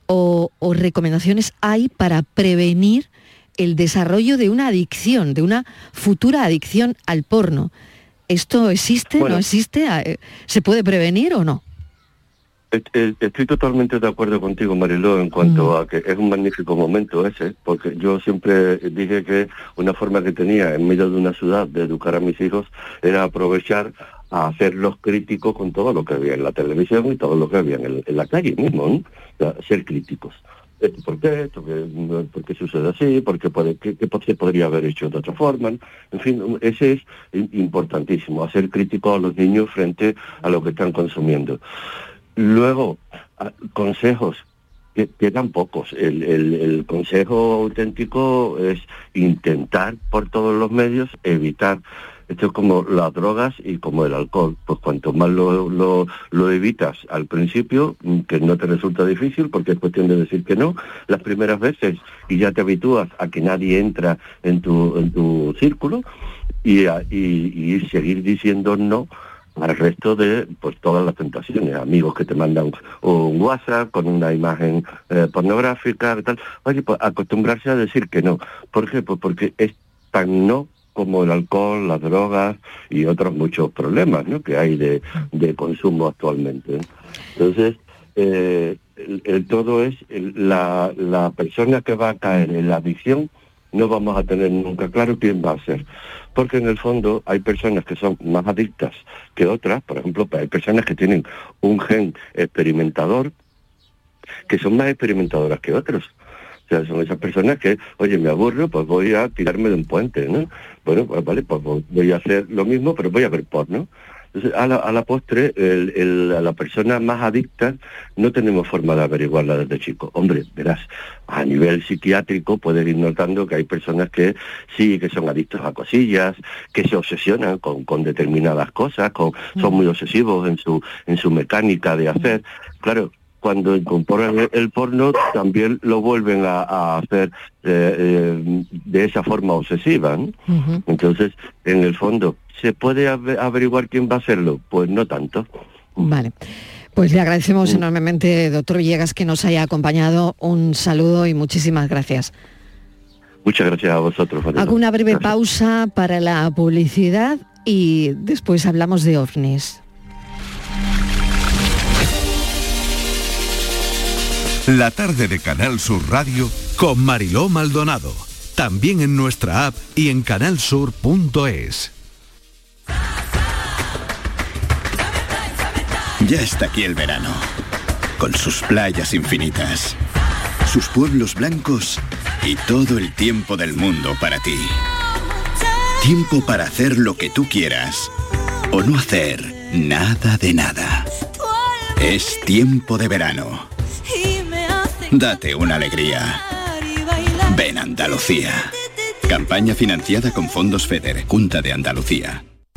o, o recomendaciones hay para prevenir el desarrollo de una adicción, de una futura adicción al porno? ¿Esto existe? Bueno. ¿No existe? Ah, eh, ¿Se puede prevenir o no? Est- est- Estoy totalmente de acuerdo contigo, Mariló, en cuanto a que es un magnífico momento ese, porque yo siempre dije que una forma que tenía en medio de una ciudad de educar a mis hijos era aprovechar a hacerlos críticos con todo lo que había en la televisión y todo lo que había en, el- en la calle mismo, ¿no? O sea, ser críticos. Por qué, esto que, por qué sucede así, por qué, puede, qué, qué podría haber hecho de otra forma. En fin, ese es im- importantísimo, hacer críticos a los niños frente a lo que están consumiendo. Luego, consejos, que quedan pocos. El- el consejo auténtico es intentar por todos los medios evitar. Esto es como las drogas y como el alcohol. Pues cuanto más lo, evitas al principio, mm, que no te resulta difícil, porque es cuestión de decir que no, las primeras veces, y ya te habitúas a que nadie entra en tu, en tu círculo, y, a- y, y seguir diciendo no al resto de pues todas las tentaciones, amigos que te mandan un WhatsApp con una imagen eh, pornográfica, tal. Oye, pues acostumbrarse a decir que no. ¿Por qué? Pues porque es tan no como el alcohol, las drogas y otros muchos problemas ¿no? que hay de, de consumo actualmente. Entonces, eh, el, todo es la, la persona que va a caer en la adicción no vamos a tener nunca claro quién va a ser. Porque en el fondo hay personas que son más adictas que otras, por ejemplo, hay personas que tienen un gen experimentador que son más experimentadoras que otros. O sea, son esas personas que, oye, me aburro, pues voy a tirarme de un puente, ¿no? Bueno, pues vale, pues voy a hacer lo mismo, pero voy a ver porno. a la, a la postre, el- el- a la persona más adicta no tenemos forma de averiguarla desde chico. Hombre, verás, a nivel psiquiátrico puedes ir notando que hay personas que sí, que son adictos a cosillas, que se obsesionan con, con determinadas cosas, con, son muy obsesivos en su, en su mecánica de hacer. Claro, cuando incorporan el, porno también lo vuelven a, a hacer eh, eh, de esa forma obsesiva. Entonces, en el fondo, ¿se puede ave- averiguar quién va a hacerlo? Pues no tanto. Vale. Pues le agradecemos enormemente, doctor Villegas, que nos haya acompañado. Un saludo y muchísimas gracias. Muchas gracias a vosotros. Hago una breve Gracias. pausa para la publicidad y después hablamos de ovnis. La tarde de Canal Sur Radio con Mariló Maldonado. También en nuestra app y en canalsur.es. Ya está aquí el verano, con sus playas infinitas, sus pueblos blancos y todo el tiempo del mundo para ti. Tiempo para hacer lo que tú quieras o no hacer nada de nada. Es tiempo de verano. Date una alegría. Ven Andalucía. Campaña financiada con fondos FEDER, Junta de Andalucía.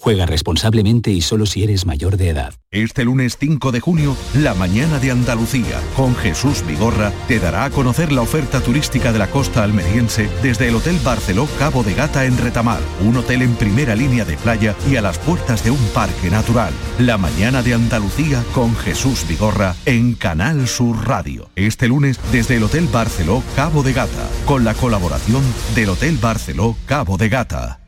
Juega responsablemente y solo si eres mayor de edad. Este lunes 5 de junio, la mañana de Andalucía, con Jesús Vigorra, te dará a conocer la oferta turística de la costa almeriense desde el Hotel Barceló Cabo de Gata en Retamar, un hotel en primera línea de playa y a las puertas de un parque natural. La mañana de Andalucía con Jesús Vigorra en Canal Sur Radio. Este lunes desde el Hotel Barceló Cabo de Gata, con la colaboración del Hotel Barceló Cabo de Gata.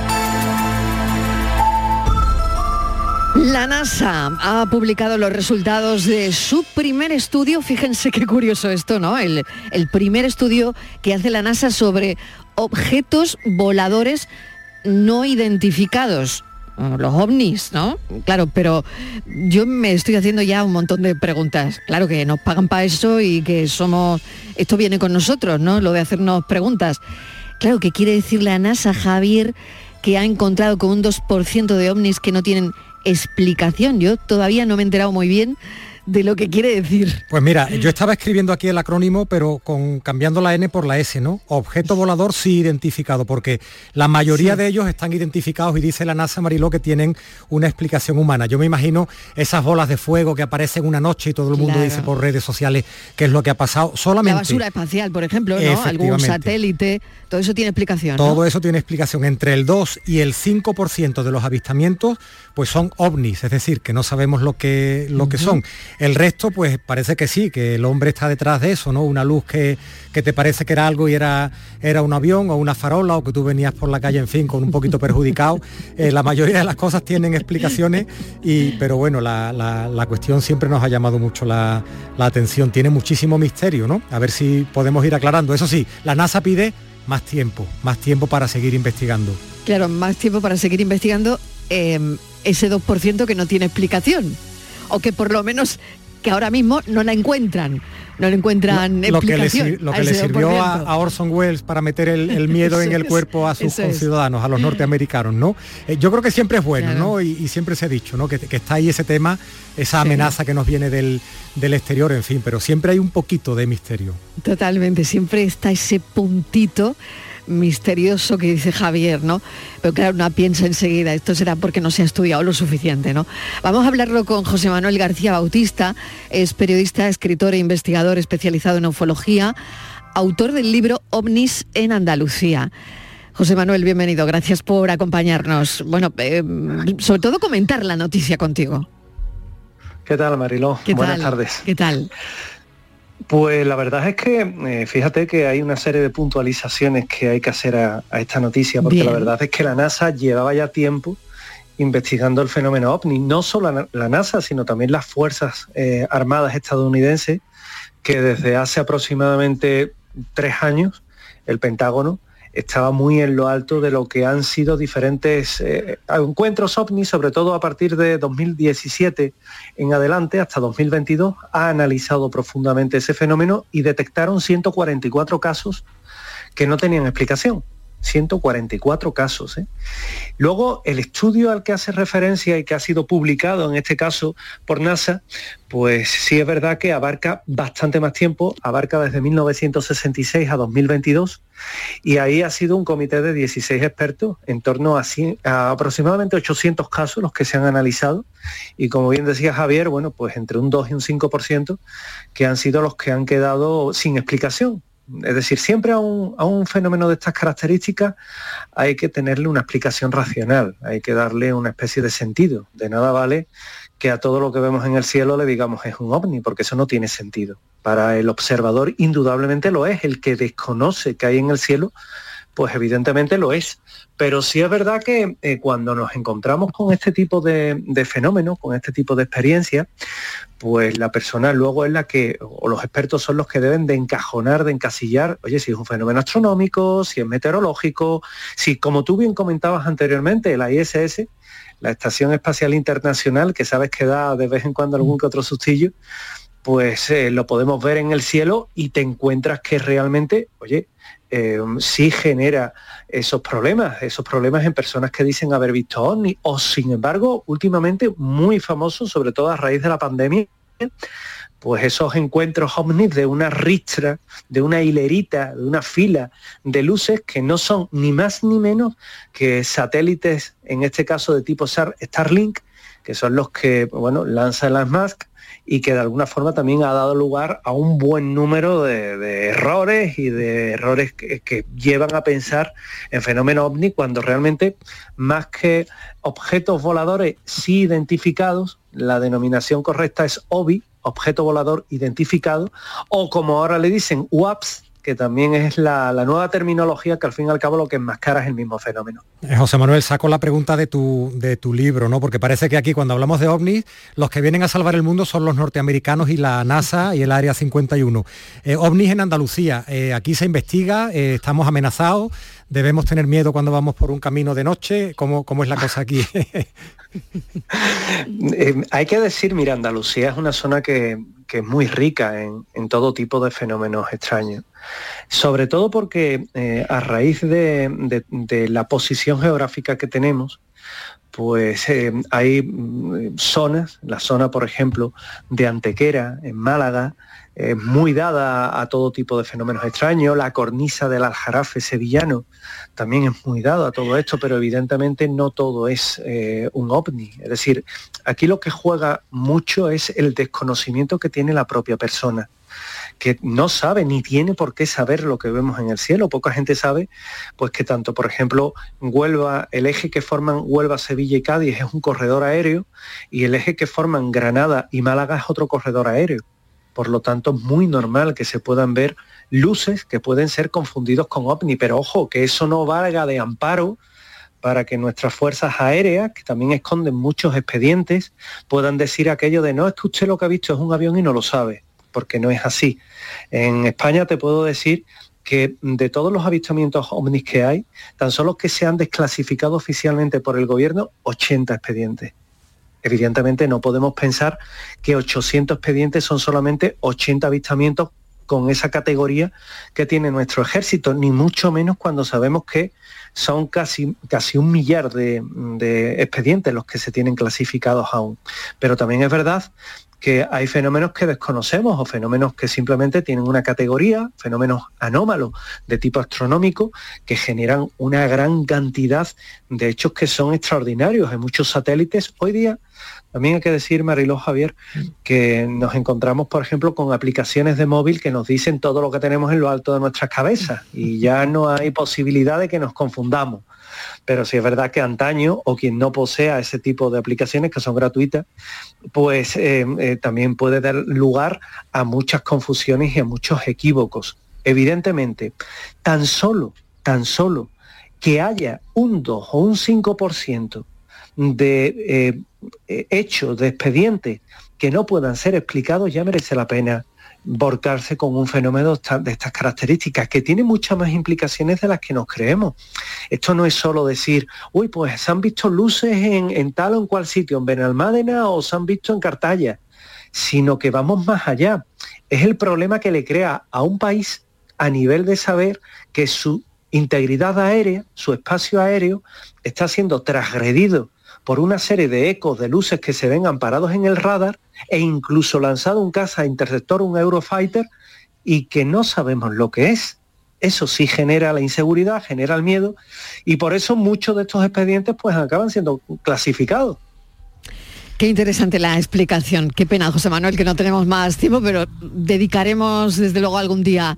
La NASA ha publicado los resultados de su primer estudio. Fíjense qué curioso esto, ¿no? El, primer estudio que hace la NASA sobre objetos voladores no identificados. Los ovnis, ¿no? Claro, pero yo me estoy haciendo ya un montón de preguntas. Claro que nos pagan para eso y que somos... Esto viene con nosotros, ¿no? Lo de hacernos preguntas. Claro, ¿qué quiere decir la NASA, Javier, que ha encontrado con un 2% de ovnis que no tienen explicación? Yo todavía no me he enterado muy bien de lo que quiere decir. Pues mira, yo estaba escribiendo aquí el acrónimo, pero con cambiando la N por la S, ¿no? Objeto volador sí identificado, porque la mayoría Sí. de ellos están identificados y dice la NASA Mariló que tienen una explicación humana. Yo me imagino esas bolas de fuego que aparecen una noche y todo el mundo Claro. dice por redes sociales qué es lo que ha pasado. Solamente La basura espacial, por ejemplo, ¿no? Algún satélite, todo eso tiene explicación. ¿no? Todo eso tiene explicación. Entre el 2 y el 5% de los avistamientos pues son ovnis, es decir, que no sabemos lo que, lo que son. El resto pues parece que sí, que el hombre está detrás de eso, ¿no? Una luz que, que te parece que era algo y era, era un avión o una farola o que tú venías por la calle, en fin, con un poquito perjudicado. Eh, la mayoría de las cosas tienen explicaciones, y, pero bueno, la, la- la cuestión siempre nos ha llamado mucho la, la atención. Tiene muchísimo misterio, ¿no? A ver si podemos ir aclarando. Eso sí, la NASA pide más tiempo, más tiempo para seguir investigando. Claro, más tiempo para seguir investigando eh, ese 2% que no tiene explicación. O que por lo menos que ahora mismo no la encuentran. No le encuentran lo que le, explicación. sir- lo que le sirvió a, 2%. a Orson Welles para meter el, el miedo en el cuerpo a sus conciudadanos, a los norteamericanos, ¿no? Eh, yo creo que siempre es bueno, Claro. ¿no? Y, y siempre se ha dicho, ¿no? Que, que está ahí ese tema, esa Sí. amenaza que nos viene del, del exterior, en fin, pero siempre hay un poquito de misterio. Totalmente, siempre está ese puntito misterioso que dice Javier, ¿no? Pero claro, una piensa enseguida, esto será porque no se ha estudiado lo suficiente, ¿no? Vamos a hablarlo con José Manuel García Bautista, es periodista, escritor e investigador especializado en ufología, autor del libro OVNIS en Andalucía. José Manuel, bienvenido, gracias por acompañarnos. Bueno, eh, sobre todo comentar la noticia contigo. ¿Qué tal, Mariló? ¿Qué Buenas tal? tardes. ¿Qué tal? Pues la verdad es que eh, fíjate que hay una serie de puntualizaciones que hay que hacer a, a esta noticia, porque Bien. la verdad es que la NASA llevaba ya tiempo investigando el fenómeno ovni, no solo la, la NASA, sino también las Fuerzas eh, Armadas estadounidenses, que desde hace aproximadamente tres años el Pentágono estaba muy en lo alto de lo que han sido diferentes eh, encuentros ovni, sobre todo a partir de 2017 en adelante hasta 2022, ha analizado profundamente ese fenómeno y detectaron 144 casos que no tenían explicación. 144 casos. ¿eh? Luego, el estudio al que hace referencia y que ha sido publicado en este caso por NASA, pues sí es verdad que abarca bastante más tiempo, abarca desde 1966 a 2022, y ahí ha sido un comité de 16 expertos, en torno a, aproximadamente 800 casos los que se han analizado, y como bien decía Javier, bueno, pues entre un 2 y un 5% que han sido los que han quedado sin explicación. Es decir, siempre a un, a un fenómeno de estas características hay que tenerle una explicación racional, hay que darle una especie de sentido. De nada vale que a todo lo que vemos en el cielo le digamos es un ovni, porque eso no tiene sentido. Para el observador indudablemente lo es, el que desconoce que hay en el cielo, pues evidentemente lo es. Pero sí es verdad que eh, cuando nos encontramos con este tipo de, de fenómenos, con este tipo de experiencias, pues la persona luego es la que, o los expertos son los que deben de encajonar, de encasillar, oye, si es un fenómeno astronómico, si es meteorológico, si, como tú bien comentabas anteriormente, la ISS, la Estación Espacial Internacional, que sabes que da de vez en cuando algún que otro sustillo, pues eh, lo podemos ver en el cielo y te encuentras que realmente, oye, eh, sí genera esos problemas, esos problemas en personas que dicen haber visto ovni, o sin embargo, últimamente muy famoso, sobre todo a raíz de la pandemia, pues esos encuentros ovnis de una ristra, de una hilerita, de una fila de luces que no son ni más ni menos que satélites, en este caso de tipo Star- Starlink, que son los que bueno, lanza Elon Musk y que de alguna forma también ha dado lugar a un buen número de, errores y de errores que, que llevan a pensar en fenómeno ovni cuando realmente más que objetos voladores sí identificados, la denominación correcta es OVI, objeto volador identificado, o como ahora le dicen UAPS, que también es la, la nueva terminología que al fin y al cabo lo que enmascara es el mismo fenómeno. Eh, José Manuel, saco la pregunta de tu, de tu libro, ¿no? Porque parece que aquí cuando hablamos de ovnis, los que vienen a salvar el mundo son los norteamericanos y la NASA y el Área 51. Eh, ovnis en Andalucía, eh, aquí se investiga, eh, estamos amenazados, debemos tener miedo cuando vamos por un camino de noche, ¿cómo, cómo es la cosa aquí? Hay que decir, mira, Andalucía es una zona que, que es muy rica en, en todo tipo de fenómenos extraños. Sobre todo porque eh, a raíz de, la posición geográfica que tenemos, pues eh, hay mm, zonas, la zona, por ejemplo, de Antequera, en Málaga, es muy dada a todo tipo de fenómenos extraños, la cornisa del Aljarafe sevillano también es muy dado a todo esto, pero evidentemente no todo es eh, un ovni. Es decir, aquí lo que juega mucho es el desconocimiento que tiene la propia persona que no sabe ni tiene por qué saber lo que vemos en el cielo. Poca gente sabe, pues que tanto, por ejemplo, Huelva, el eje que forman Huelva, Sevilla y Cádiz es un corredor aéreo y el eje que forman Granada y Málaga es otro corredor aéreo. Por lo tanto, es muy normal que se puedan ver luces que pueden ser confundidos con ovni, pero ojo, que eso no valga de amparo para que nuestras fuerzas aéreas, que también esconden muchos expedientes, puedan decir aquello de no, es que usted lo que ha visto es un avión y no lo sabe, porque no es así. En España te puedo decir que de todos los avistamientos ovnis que hay, tan solo que se han desclasificado oficialmente por el gobierno, 80 expedientes. Evidentemente no podemos pensar que 800 expedientes son solamente 80 avistamientos con esa categoría que tiene nuestro ejército, ni mucho menos cuando sabemos que son casi, casi un millar de, de expedientes los que se tienen clasificados aún. Pero también es verdad que hay fenómenos que desconocemos o fenómenos que simplemente tienen una categoría, fenómenos anómalos de tipo astronómico, que generan una gran cantidad de hechos que son extraordinarios. Hay muchos satélites hoy día. También hay que decir, Mariló Javier, que nos encontramos, por ejemplo, con aplicaciones de móvil que nos dicen todo lo que tenemos en lo alto de nuestras cabezas y ya no hay posibilidad de que nos confundamos pero si es verdad que antaño o quien no posea ese tipo de aplicaciones que son gratuitas, pues eh, eh, también puede dar lugar a muchas confusiones y a muchos equívocos. Evidentemente, tan solo, tan solo que haya un 2 o un 5% de eh, hechos, de expedientes que no puedan ser explicados, ya merece la pena borcarse con un fenómeno de estas características, que tiene muchas más implicaciones de las que nos creemos. Esto no es solo decir, uy, pues se han visto luces en, tal o en cual sitio, en Benalmádena o se han visto en Cartaya, sino que vamos más allá. Es el problema que le crea a un país a nivel de saber que su integridad aérea, su espacio aéreo, está siendo transgredido por una serie de ecos de luces que se ven amparados en el radar e incluso lanzado un caza interceptor, un Eurofighter, y que no sabemos lo que es. Eso sí genera la inseguridad, genera el miedo, y por eso muchos de estos expedientes pues acaban siendo clasificados. Qué interesante la explicación. Qué pena, José Manuel, que no tenemos más tiempo, pero dedicaremos desde luego algún día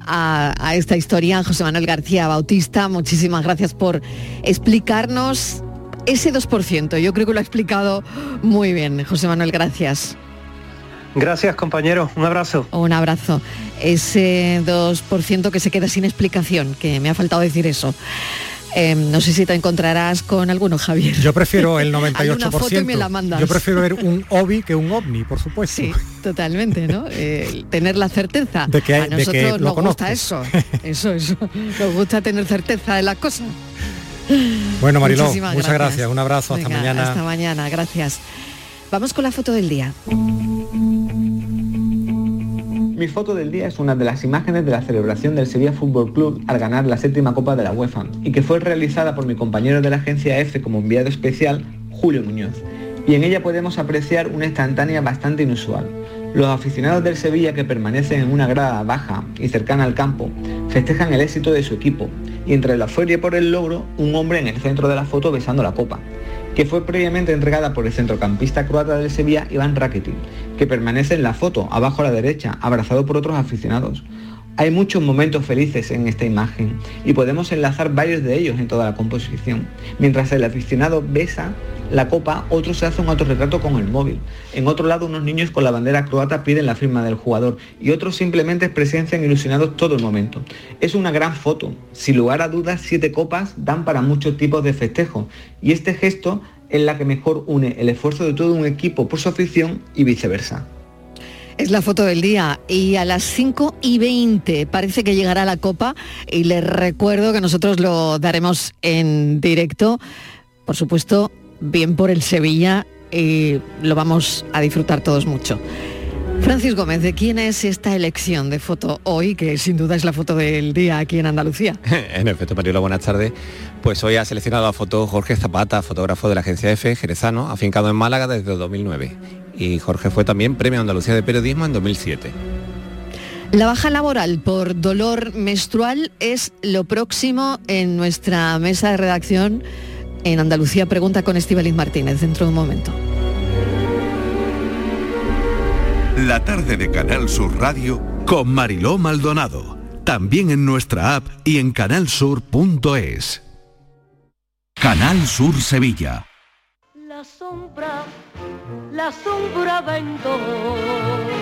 a, a, esta historia. José Manuel García Bautista, muchísimas gracias por explicarnos ese 2%. Yo creo que lo ha explicado muy bien, José Manuel, gracias. Gracias, compañero. Un abrazo. Un abrazo. Ese 2% que se queda sin explicación, que me ha faltado decir eso. Em, no sé si te encontrarás con alguno, Javier. Yo prefiero el 98%. foto y me la mandas. Yo prefiero ver un OBI que un OVNI, por supuesto. Sí, totalmente, ¿no? Eh, tener la certeza. De que, A nosotros de que nos gusta eso. Eso, eso. Nos gusta tener certeza de las cosas. Bueno, Mariló, Muchísimas muchas gracias. Un abrazo, hasta mañana. Hasta mañana, gracias. Vamos con la foto del día. Mi foto del día es una de las imágenes de la celebración del Sevilla Fútbol Club al ganar la séptima Copa de la UEFA y que fue realizada por mi compañero de la agencia F como enviado especial, Julio Muñoz. Y en ella podemos apreciar una instantánea bastante inusual. Los aficionados del Sevilla que permanecen en una grada baja y cercana al campo festejan el éxito de su equipo y entre la feria por el logro, un hombre en el centro de la foto besando la copa, que fue previamente entregada por el centrocampista croata del Sevilla, Iván Rakitic, que permanece en la foto, abajo a la derecha, abrazado por otros aficionados. Hay muchos momentos felices en esta imagen y podemos enlazar varios de ellos en toda la composición. Mientras el aficionado besa la copa, otro se hace un autorretrato con el móvil. En otro lado, unos niños con la bandera croata piden la firma del jugador y otros simplemente presencian ilusionados todo el momento. Es una gran foto. Sin lugar a dudas, siete copas dan para muchos tipos de festejo y este gesto es la que mejor une el esfuerzo de todo un equipo por su afición y viceversa. Es la foto del día y a las 5 y 20 parece que llegará la copa y les recuerdo que nosotros lo daremos en directo, por supuesto, bien por el Sevilla y lo vamos a disfrutar todos mucho. Francis Gómez, ¿de quién es esta elección de foto hoy, que sin duda es la foto del día aquí en Andalucía? En efecto, Mariola, buenas tardes. Pues hoy ha seleccionado la foto Jorge Zapata, fotógrafo de la agencia F, jerezano, afincado en Málaga desde 2009. Y Jorge fue también Premio Andalucía de Periodismo en 2007. La baja laboral por dolor menstrual es lo próximo en nuestra mesa de redacción en Andalucía Pregunta con Estíbaliz Martínez dentro de un momento. La tarde de Canal Sur Radio con Mariló Maldonado. También en nuestra app y en canalsur.es. Canal Sur Sevilla. La sombra, la sombra vendo.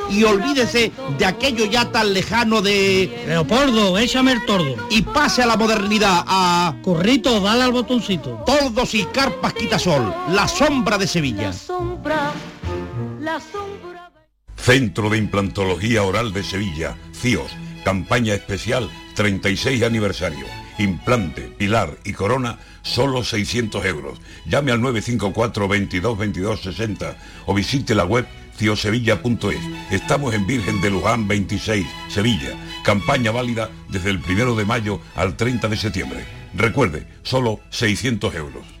y olvídese de aquello ya tan lejano de... Leopoldo, échame el tordo. Y pase a la modernidad, a... Corrito, dale al botoncito. Tordos y carpas quitasol, la sombra de Sevilla. La sombra, la sombra. Centro de Implantología Oral de Sevilla, CIOS, campaña especial 36 aniversario. Implante, pilar y corona, solo 600 euros. Llame al 954 22 22 60 o visite la web ciosevilla.es. Estamos en Virgen de Luján 26, Sevilla. Campaña válida desde el 1 de mayo al 30 de septiembre. Recuerde, solo 600 euros.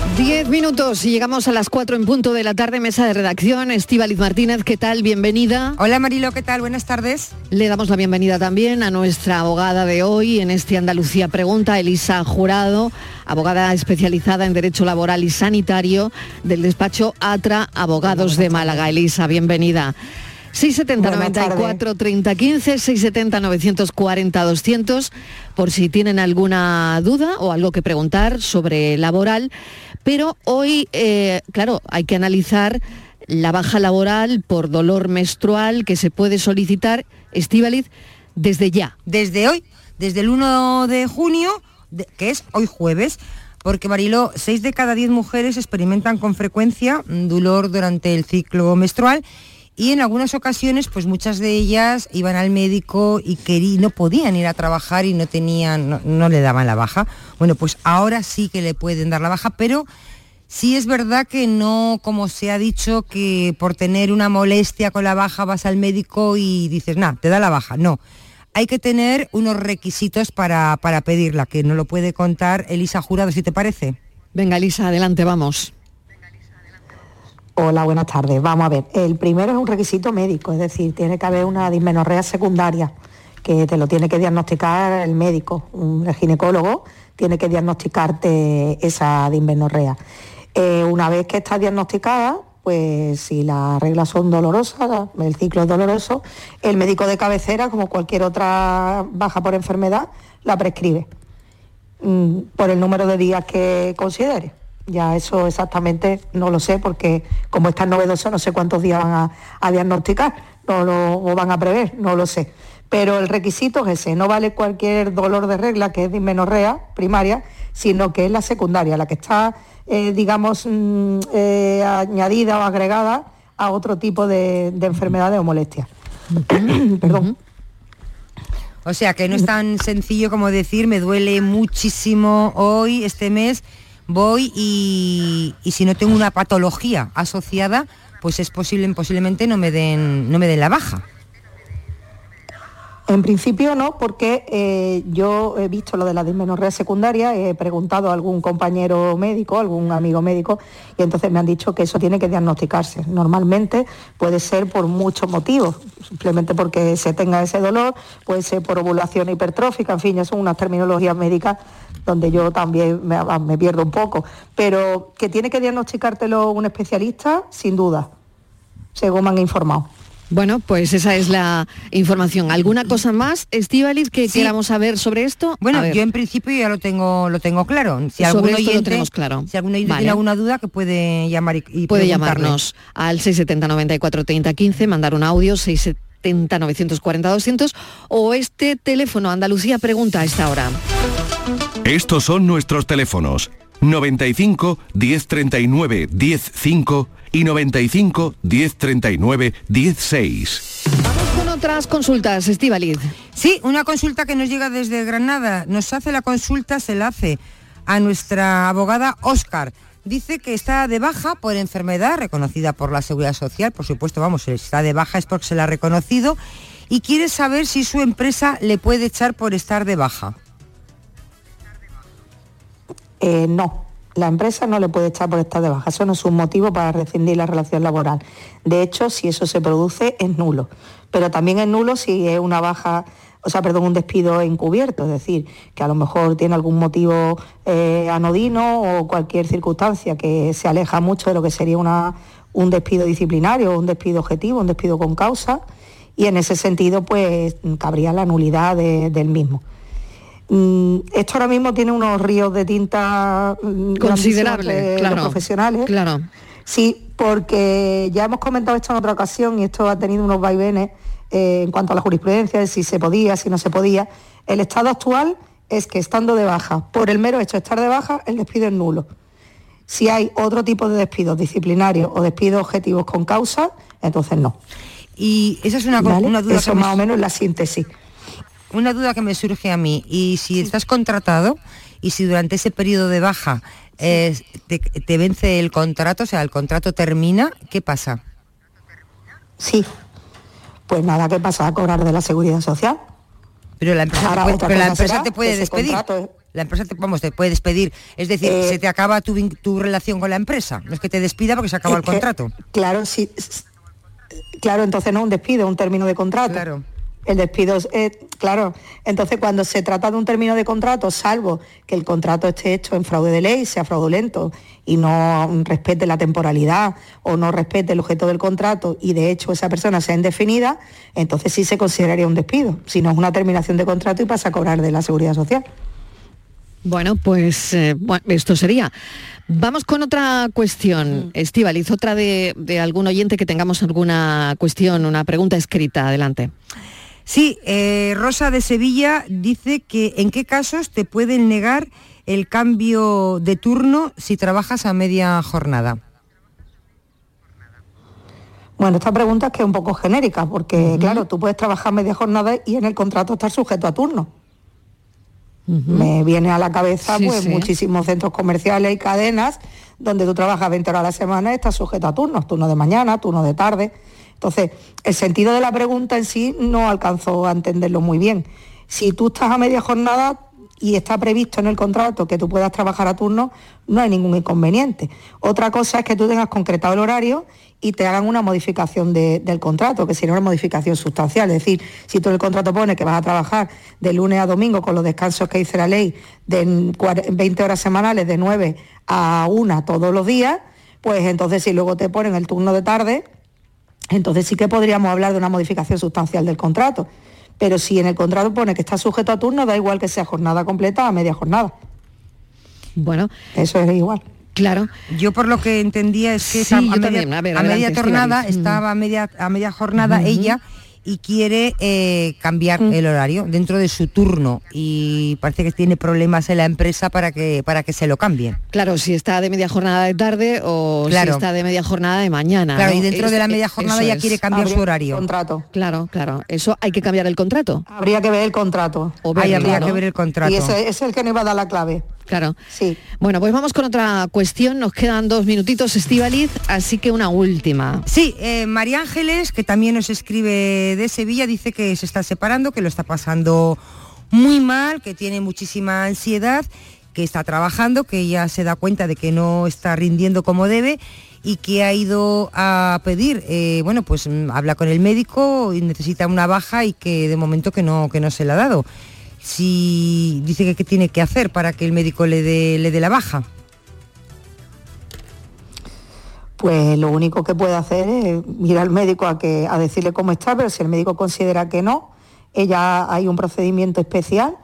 Diez minutos y llegamos a las cuatro en punto de la tarde, mesa de redacción. Estíbaliz Martínez, ¿qué tal? Bienvenida. Hola Marilo, ¿qué tal? Buenas tardes. Le damos la bienvenida también a nuestra abogada de hoy en este Andalucía Pregunta, Elisa Jurado, abogada especializada en Derecho Laboral y Sanitario del despacho ATRA Abogados de Málaga. Elisa, bienvenida. 670 94 30 15 670 940 200 por si tienen alguna duda o algo que preguntar sobre laboral. Pero hoy eh, claro hay que analizar la baja laboral por dolor menstrual que se puede solicitar Estíbaliz desde ya. Desde hoy, desde el 1 de junio, que es hoy jueves, porque Mariló, 6 de cada 10 mujeres experimentan con frecuencia mm, dolor durante el ciclo menstrual y en algunas ocasiones, pues muchas de ellas iban al médico y querí- no podían ir a trabajar y no tenían, no, le daban la baja. Bueno, pues ahora sí que le pueden dar la baja, pero Sí es verdad que no, como se ha dicho, que por tener una molestia con la baja vas al médico y dices, nada, te da la baja. No, hay que tener unos requisitos para, para pedirla, que no lo puede contar Elisa Jurado, si te parece. Venga, Elisa, adelante, vamos. Hola, buenas tardes. Vamos a ver, el primero es un requisito médico, es decir, tiene que haber una dismenorrea secundaria que te lo tiene que diagnosticar el médico, un ginecólogo tiene que diagnosticarte esa dismenorrea. Eh, una vez que está diagnosticada, pues si las reglas son dolorosas, el ciclo es doloroso, el médico de cabecera, como cualquier otra baja por enfermedad, la prescribe mm, por el número de días que considere. Ya eso exactamente no lo sé porque como es tan novedoso no sé cuántos días van a, a diagnosticar no lo, o van a prever, no lo sé. Pero el requisito es ese, no vale cualquier dolor de regla que es dismenorrea primaria, sino que es la secundaria, la que está, eh, digamos, mm, eh, añadida o agregada a otro tipo de, de enfermedades o molestias. Perdón. O sea, que no es tan sencillo como decir, me duele muchísimo hoy, este mes, voy y, si no tengo una patología asociada, pues es posible, posiblemente no me den, no me den la baja. En principio no, porque eh, yo he visto lo de la dismenorrea secundaria, he preguntado a algún compañero médico, algún amigo médico, y entonces me han dicho que eso tiene que diagnosticarse. Normalmente puede ser por muchos motivos, simplemente porque se tenga ese dolor, puede ser por ovulación hipertrófica, en fin, ya son unas terminologías médicas donde yo también me, me pierdo un poco. Pero que tiene que diagnosticártelo un especialista, sin duda, según me han informado. Bueno, pues esa es la información. ¿Alguna cosa más, Estíbaliz, que Sí. queramos saber sobre esto? Bueno, yo en principio ya lo tengo, lo tengo claro. Si Sobre algún esto lo oyente, tenemos claro. Si oyente Vale. tiene alguna duda, que puede llamar y, y Puede llamarnos al 670 94 30 15, mandar un audio 670 940 200 o este teléfono Andalucía pregunta a esta hora. Estos son nuestros teléfonos 95 1039 105 y 95 1039 16. otras consultas, Estivaliz. Sí, una consulta que nos llega desde Granada. Nos hace la consulta, se la hace a nuestra abogada Oscar. Dice que está de baja por enfermedad reconocida por la Seguridad Social, por supuesto, vamos, si está de baja es porque se la ha reconocido, y quiere saber si su empresa le puede echar por estar de baja. Eh, no, la empresa no le puede echar por estar de baja. Eso no es un motivo para rescindir la relación laboral. De hecho, si eso se produce, es nulo. Pero también es nulo si es una baja, o sea, perdón, un despido encubierto, es decir, que a lo mejor tiene algún motivo eh, anodino o cualquier circunstancia que se aleja mucho de lo que sería una, un despido disciplinario, un despido objetivo, un despido con causa, y en ese sentido, pues cabría la nulidad de- del mismo. Mm, Esto ahora mismo tiene unos ríos de tinta mm, Considerable, grandísimos entre claro. los profesionales. Claro. Sí, porque ya hemos comentado esto en otra ocasión y esto ha tenido unos vaivenes eh, en cuanto a la jurisprudencia, de si se podía, si no se podía. El estado actual es que estando de baja, por el mero hecho de estar de baja, el despido es nulo. Si hay otro tipo de despidos disciplinarios o despidos objetivos con causa, entonces no. Y esa es una, una duda Eso que me- más o menos es la síntesis. Una duda que me surge a mí, y si estás contratado y si durante ese periodo de baja eh, te, te vence el contrato, o sea, el contrato termina, ¿qué pasa? Sí. Pues nada, ¿qué pasa? A cobrar de la seguridad social. Pero la empresa, Ahora, te puede, pero la empresa te despedir. contrato- La empresa te, vamos, te puede despedir. Es decir, Eh, se te acaba tu, tu relación con la empresa. No es que te despida porque se acaba el que, contrato. Claro, sí. Claro, entonces no un despido, es un término de contrato. Claro. El despido es, eh, claro, entonces cuando se trata de un término de contrato, salvo que el contrato esté hecho en fraude de ley, sea fraudulento y no respete la temporalidad o no respete el objeto del contrato y de hecho esa persona sea indefinida, entonces sí se consideraría un despido, si no es una terminación de contrato y pasa a cobrar de la seguridad social. Bueno, pues eh, bueno, esto sería. Vamos con otra cuestión, Estivaliz, otra de, de algún oyente que tengamos alguna cuestión, una pregunta escrita. Adelante. Sí, eh, Rosa de Sevilla dice que en qué casos te pueden negar el cambio de turno si trabajas a media jornada. Bueno, esta pregunta es que es un poco genérica, porque claro, tú puedes trabajar media jornada y en el contrato estar sujeto a turno. Me viene a la cabeza Sí, pues sí. muchísimos centros comerciales y cadenas donde tú trabajas 20 horas a la semana y estás sujeto a turnos, turno de mañana, turno de tarde. Entonces, el sentido de la pregunta en sí no alcanzó a entenderlo muy bien. Si tú estás a media jornada y está previsto en el contrato que tú puedas trabajar a turno, no hay ningún inconveniente. Otra cosa es que tú tengas concretado el horario y te hagan una modificación de- del contrato, que sería una modificación sustancial. Es decir, si tú en el contrato pone que vas a trabajar de lunes a domingo con los descansos que dice la ley de cuar- 20 horas semanales de 9 a 1 todos los días, pues entonces si luego te ponen el turno de tarde, entonces sí que podríamos hablar de una modificación sustancial del contrato. Pero si en el contrato pone que está sujeto a turno, da igual que sea jornada completa a media jornada. Bueno. Eso es igual. Claro. Yo por lo que entendía es que Sí, esa- a, media, también. A ver, a adelante, media jornada Estíbaliz. estaba a media, a media jornada Ujú. ella y quiere eh, cambiar el horario dentro de su turno y parece que tiene problemas en la empresa para que para que se lo cambien. Claro, si está de media jornada de tarde o Claro. si está de media jornada de mañana. Claro, ¿no? y dentro de la media jornada ya quiere cambiar su horario. Contrato. Claro, claro. Eso hay que cambiar el contrato. Habría que ver el contrato. O verlo, habría ¿no? que ver el contrato. Y ese, ese es el que nos iba a dar la clave. Claro. Sí. Bueno, pues vamos con otra cuestión. Nos quedan dos minutitos, Estivaliz, así que una última. Sí, eh, María Ángeles, que también nos escribe de Sevilla, dice que se está separando, que lo está pasando muy mal, que tiene muchísima ansiedad, que está trabajando, que ella se da cuenta de que no está rindiendo como debe y que ha ido a pedir, eh, bueno, pues mm, habla con el médico y necesita una baja y que de momento que no, que no se la ha dado. Si dice que qué tiene que hacer para que el médico le dé, le dé la baja. Pues lo único que puede hacer es ir al médico a, que, a decirle cómo está, pero si el médico considera que no, ella hay un procedimiento especial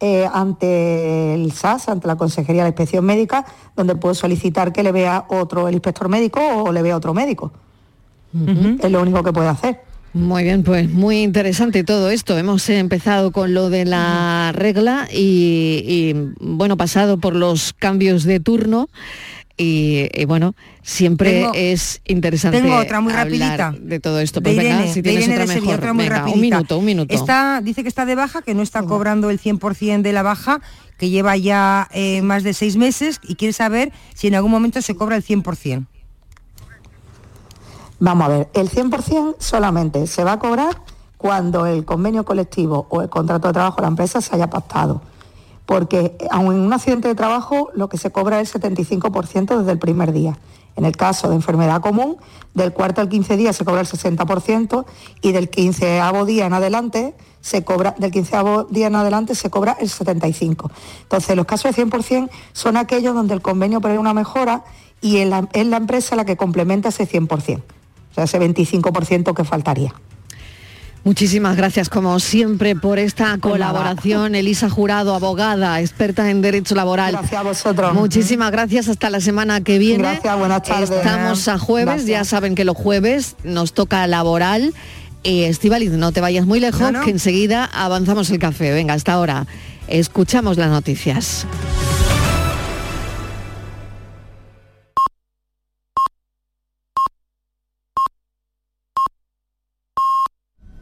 eh, ante el SAS, ante la Consejería de la Inspección Médica, donde puede solicitar que le vea otro, el inspector médico o le vea otro médico. Es lo único que puede hacer. Muy bien, pues muy interesante todo esto. Hemos empezado con lo de la regla y, y, bueno, pasado por los cambios de turno. y, y bueno, siempre Tengo- es interesante tengo otra muy rapidita. de todo esto. de Pues venga, Irene, si de Irene otra de Sevilla, mejor. otra muy Venga, un rapidita. minuto, un minuto. Está, dice que está de baja, que no está cobrando el 100% de la baja, que lleva ya eh, más de seis meses y quiere saber si en algún momento se cobra el 100%. Vamos a ver, el 100% solamente se va a cobrar cuando el convenio colectivo o el contrato de trabajo de la empresa se haya pactado. Porque aun en un accidente de trabajo lo que se cobra es el 75% desde el primer día. En el caso de enfermedad común, del cuarto al 15 día se cobra el 60% y del 15 día en adelante se cobra, del 15 día en adelante se cobra el 75%. Entonces, los casos de 100% son aquellos donde el convenio prevé una mejora y es la, es la empresa la que complementa ese 100%, o sea, ese 25% que faltaría. Muchísimas gracias, como siempre, por esta colaboración. Elisa Jurado, abogada, experta en derecho laboral. Gracias a vosotros. Muchísimas gracias. Hasta la semana que viene. Gracias, buenas tardes. Estamos a jueves, ya saben que los jueves nos toca laboral. Eh, Estivaliz, no te vayas muy lejos, No, no. que enseguida avanzamos el café. Venga, hasta ahora. Escuchamos las noticias.